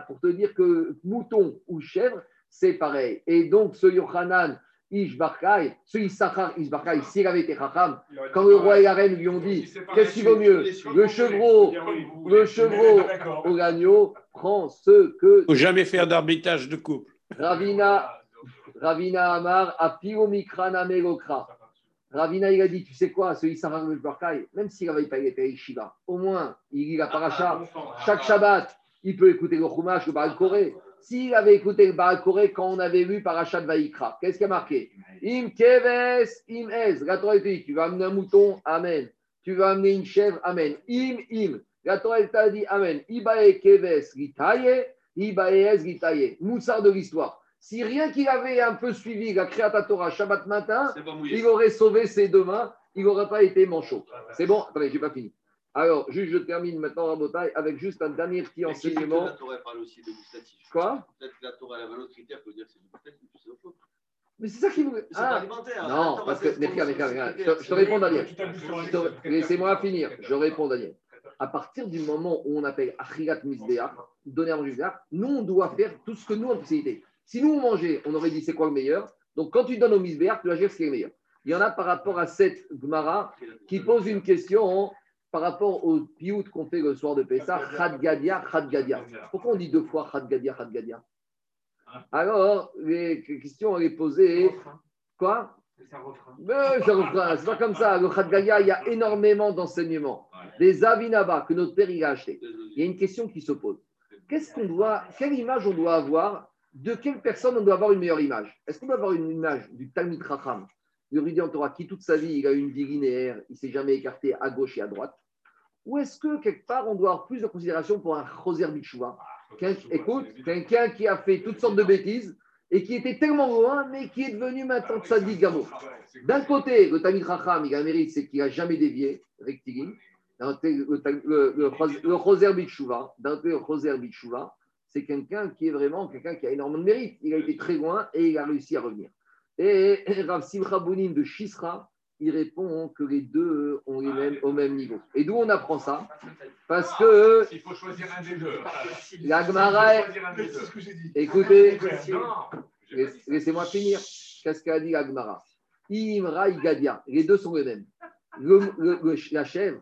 pour te dire que mouton ou chèvre, c'est pareil. Et donc, ce Yohanan, Ishbarkai, ce Issachar Ishbarkai, s'il avait été Chacham, quand le roi et la reine lui ont dit qu'est-ce qui vaut mieux, le chevreau, le chevreau ou l'agneau, prends ce que Il ne faut jamais faire d'arbitrage de couple. Ravina, Ravina Amar, Apiromikra Melokra. Ravina, il a dit, tu sais quoi, ce Issachar Ishbarkai, même s'il n'avait pas été à Yeshiva, au moins, il lit la paracha, chaque Shabbat, il peut écouter le Chumash, le Baal Koré. S'il avait écouté le Baal Koré quand on avait vu Parachat Vaikra, qu'est-ce qui a marqué? Im Keves, Im Ez. La Torah dit tu vas amener un mouton, Amen. Tu vas amener une chèvre, Amen. Im, Im. La Torah t'a dit Amen. Ibae Keves, Gitaye, Ibae Ez, Gitaye. Moussard de l'histoire. Si rien qu'il avait un peu suivi la Créata Torah Shabbat matin, il aurait sauvé ses deux mains, il n'aurait pas été manchot. C'est bon? Attendez, je n'ai pas fini. Alors, juste, je termine maintenant Rabotai avec juste un dernier petit enseignement. La Torah parle aussi de gustatif. Quoi? Peut-être que la Torah a un autre critère pour dire que c'est gustatif, c'est autre chose. Mais c'est ça qui vous. Alimentaire. La Non, parce que, mais regarde, je, te réponds, Daniel. Laissez-moi finir. Je réponds, Daniel. À partir du moment où on appelle Achirat Misbeach, donner à manger nous, on doit faire tout ce que nous, on possibilité. Si nous, on mangeait, on aurait dit c'est quoi le meilleur? Donc, quand tu donnes au Misbeach, tu dire ce qui est le meilleur. Il y en a par rapport à cette Gmara qui pose une question par rapport au piout qu'on fait le soir de Pessah, Khad Gadia, Khad Gadia. Pourquoi on dit deux fois Khad Gadia, Khad Gadia Alors, les questions, elle est posée. Quoi C'est un refrain. c'est pas comme ça. Le Khad Gadia, il y a énormément d'enseignements. Des avinaba que notre père il a acheté. Il y a une question qui se pose. Qu'est-ce qu'on doit, quelle image on doit avoir De quelle personne on doit avoir une meilleure image? Est-ce qu'on doit avoir une image du Talmud Racham, le Rudi Torah, qui toute sa vie il a eu une vie linéaire, il s'est jamais écarté à gauche et à droite? Ou est-ce que quelque part on doit avoir plus de considération pour un Choser Bichouva écoute, quelqu'un qui a fait toutes sortes de bêtises et qui était tellement loin, mais qui est devenu maintenant Tzadik. D'un côté, le Tamid Racham, il a un mérite, c'est qu'il n'a jamais dévié, rectiligne. Le, Choser Bichouva, d'un côté, le Bichouva, c'est quelqu'un qui est vraiment quelqu'un qui a énormément de mérite. Il a été très loin et il a réussi à revenir. Et Rav Simcha de Shisra, il répond que les deux ont les mêmes, au même niveau. Et d'où on apprend ça Parce que. Il faut choisir un des deux. La Gemara est. Écoutez, laissez-moi finir. Qu'est-ce qu'a dit la Gemara Imra Gadia. Les deux sont les mêmes. Le, le, la chèvre,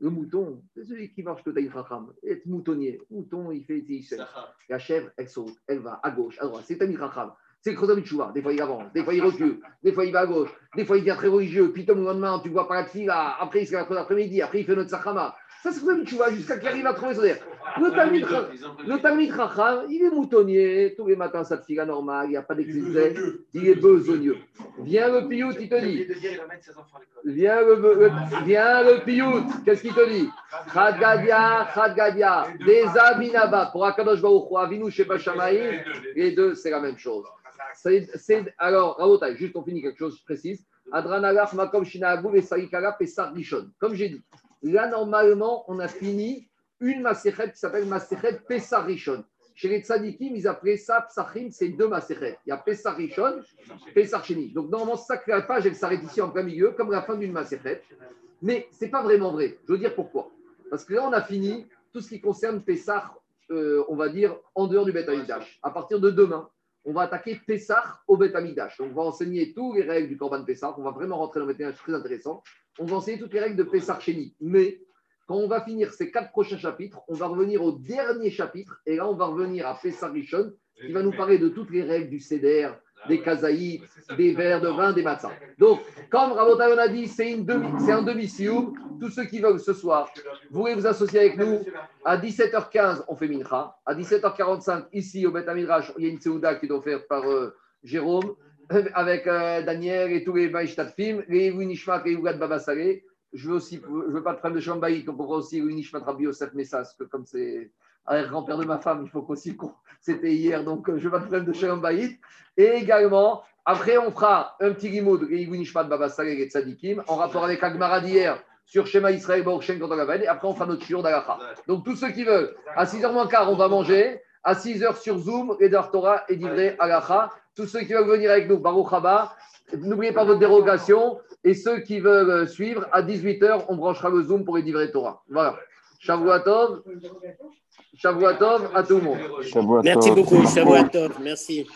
le mouton, c'est celui qui marche tout à Racham. Être moutonnier. Mouton, il fait. Il la chèvre, elle saute, elle va à gauche, à droite. C'est un Racham. C'est le Khosam Chouva. Des fois, il avance, des fois, il recule, des fois, il va à gauche, des fois, il devient très religieux. Puis, le lendemain, tu vois pas la fila. Après, il se lève l'après-midi. Après, il fait notre Sachama. Ça, c'est Khosam Chouva jusqu'à qu'il arrive à trouver son air. Le Talmud, Racham, il est moutonnier. Tous les matins, ça te fila normal. Il n'y a pas d'excès. Il est besogneux. Viens le piout, il te dit. Viens le, viens le piout. Qu'est-ce qu'il te dit? Khadgadia, Khadgadia. Des Aminaba. Pour Akadosh Baruch Hu, Avinu Sheba Shamaï. Les deux, c'est la même chose. Alors, Rabotai, juste on finit quelque chose, je précise. Adranalaf, Makom, Shinaagou, et Sarikara, Pessar, Rishon. Comme j'ai dit, là, normalement, on a fini une Maserhet qui s'appelle Maserhet Pessar Rishon. Chez les tzadikim, ils appelaient ça Psachim, c'est deux Maserhet. Il y a Pessar Rishon, Pessar Sheni. Donc, normalement, ça que la page, elle s'arrête ici en plein milieu, comme la fin d'une Maserhet. Mais ce n'est pas vraiment vrai. Je veux dire pourquoi. Parce que là, on a fini tout ce qui concerne Pessar, euh, on va dire, en dehors du Beth À partir de demain, on va attaquer Pessah au Beth Amidash. Donc, on va enseigner toutes les règles du Corban Pessah. On va vraiment rentrer dans le Beth très intéressant. On va enseigner toutes les règles de Pessah Chéni. Mais quand on va finir ces quatre prochains chapitres, on va revenir au dernier chapitre. Et là, on va revenir à Pessah Rishon, qui va nous parler de toutes les règles du Seder, des kazaïs, des verres de vin, des matzahs. Donc, comme Rabotai a dit, c'est un demi-sioum. Tous ceux qui veulent ce soir, vous voulez vous associer avec nous. À 17h15, on fait Mincha. À 17h45, ici, au Bet Amidrash, il y a une Seouda qui est offerte par euh, Jérôme, avec euh, Daniel et tous les Maïshtatfim, les Winishmat et Ougad Babasare. Je veux aussi, je veux pas de problème de Shambaï, on pourra aussi Winishmat Rabbi Yosef Messas, comme c'est grand-père de ma femme, il faut qu'aussi, c'était hier, donc euh, je vais pas de problème de Shalom Bayit. Et également, après, on fera un petit limoud, Nishmat Babasare et Tzadikim, en rapport avec Agmara d'hier sur Shema Israël, Baruch contre la et après, on fera notre shiur d'Alacha. Donc, tous ceux qui veulent, à 6h moins quart, on va manger. À 6h sur Zoom, et Torah et d'Ivré Alacha. Tous ceux qui veulent venir avec nous, Baruch Haba, n'oubliez pas votre dérogation. Et ceux qui veulent suivre, à 18h, on branchera le Zoom pour les Torah. Voilà. Shavuatov. Shavuatov à tout le monde. Merci beaucoup. Shavuatov. Merci.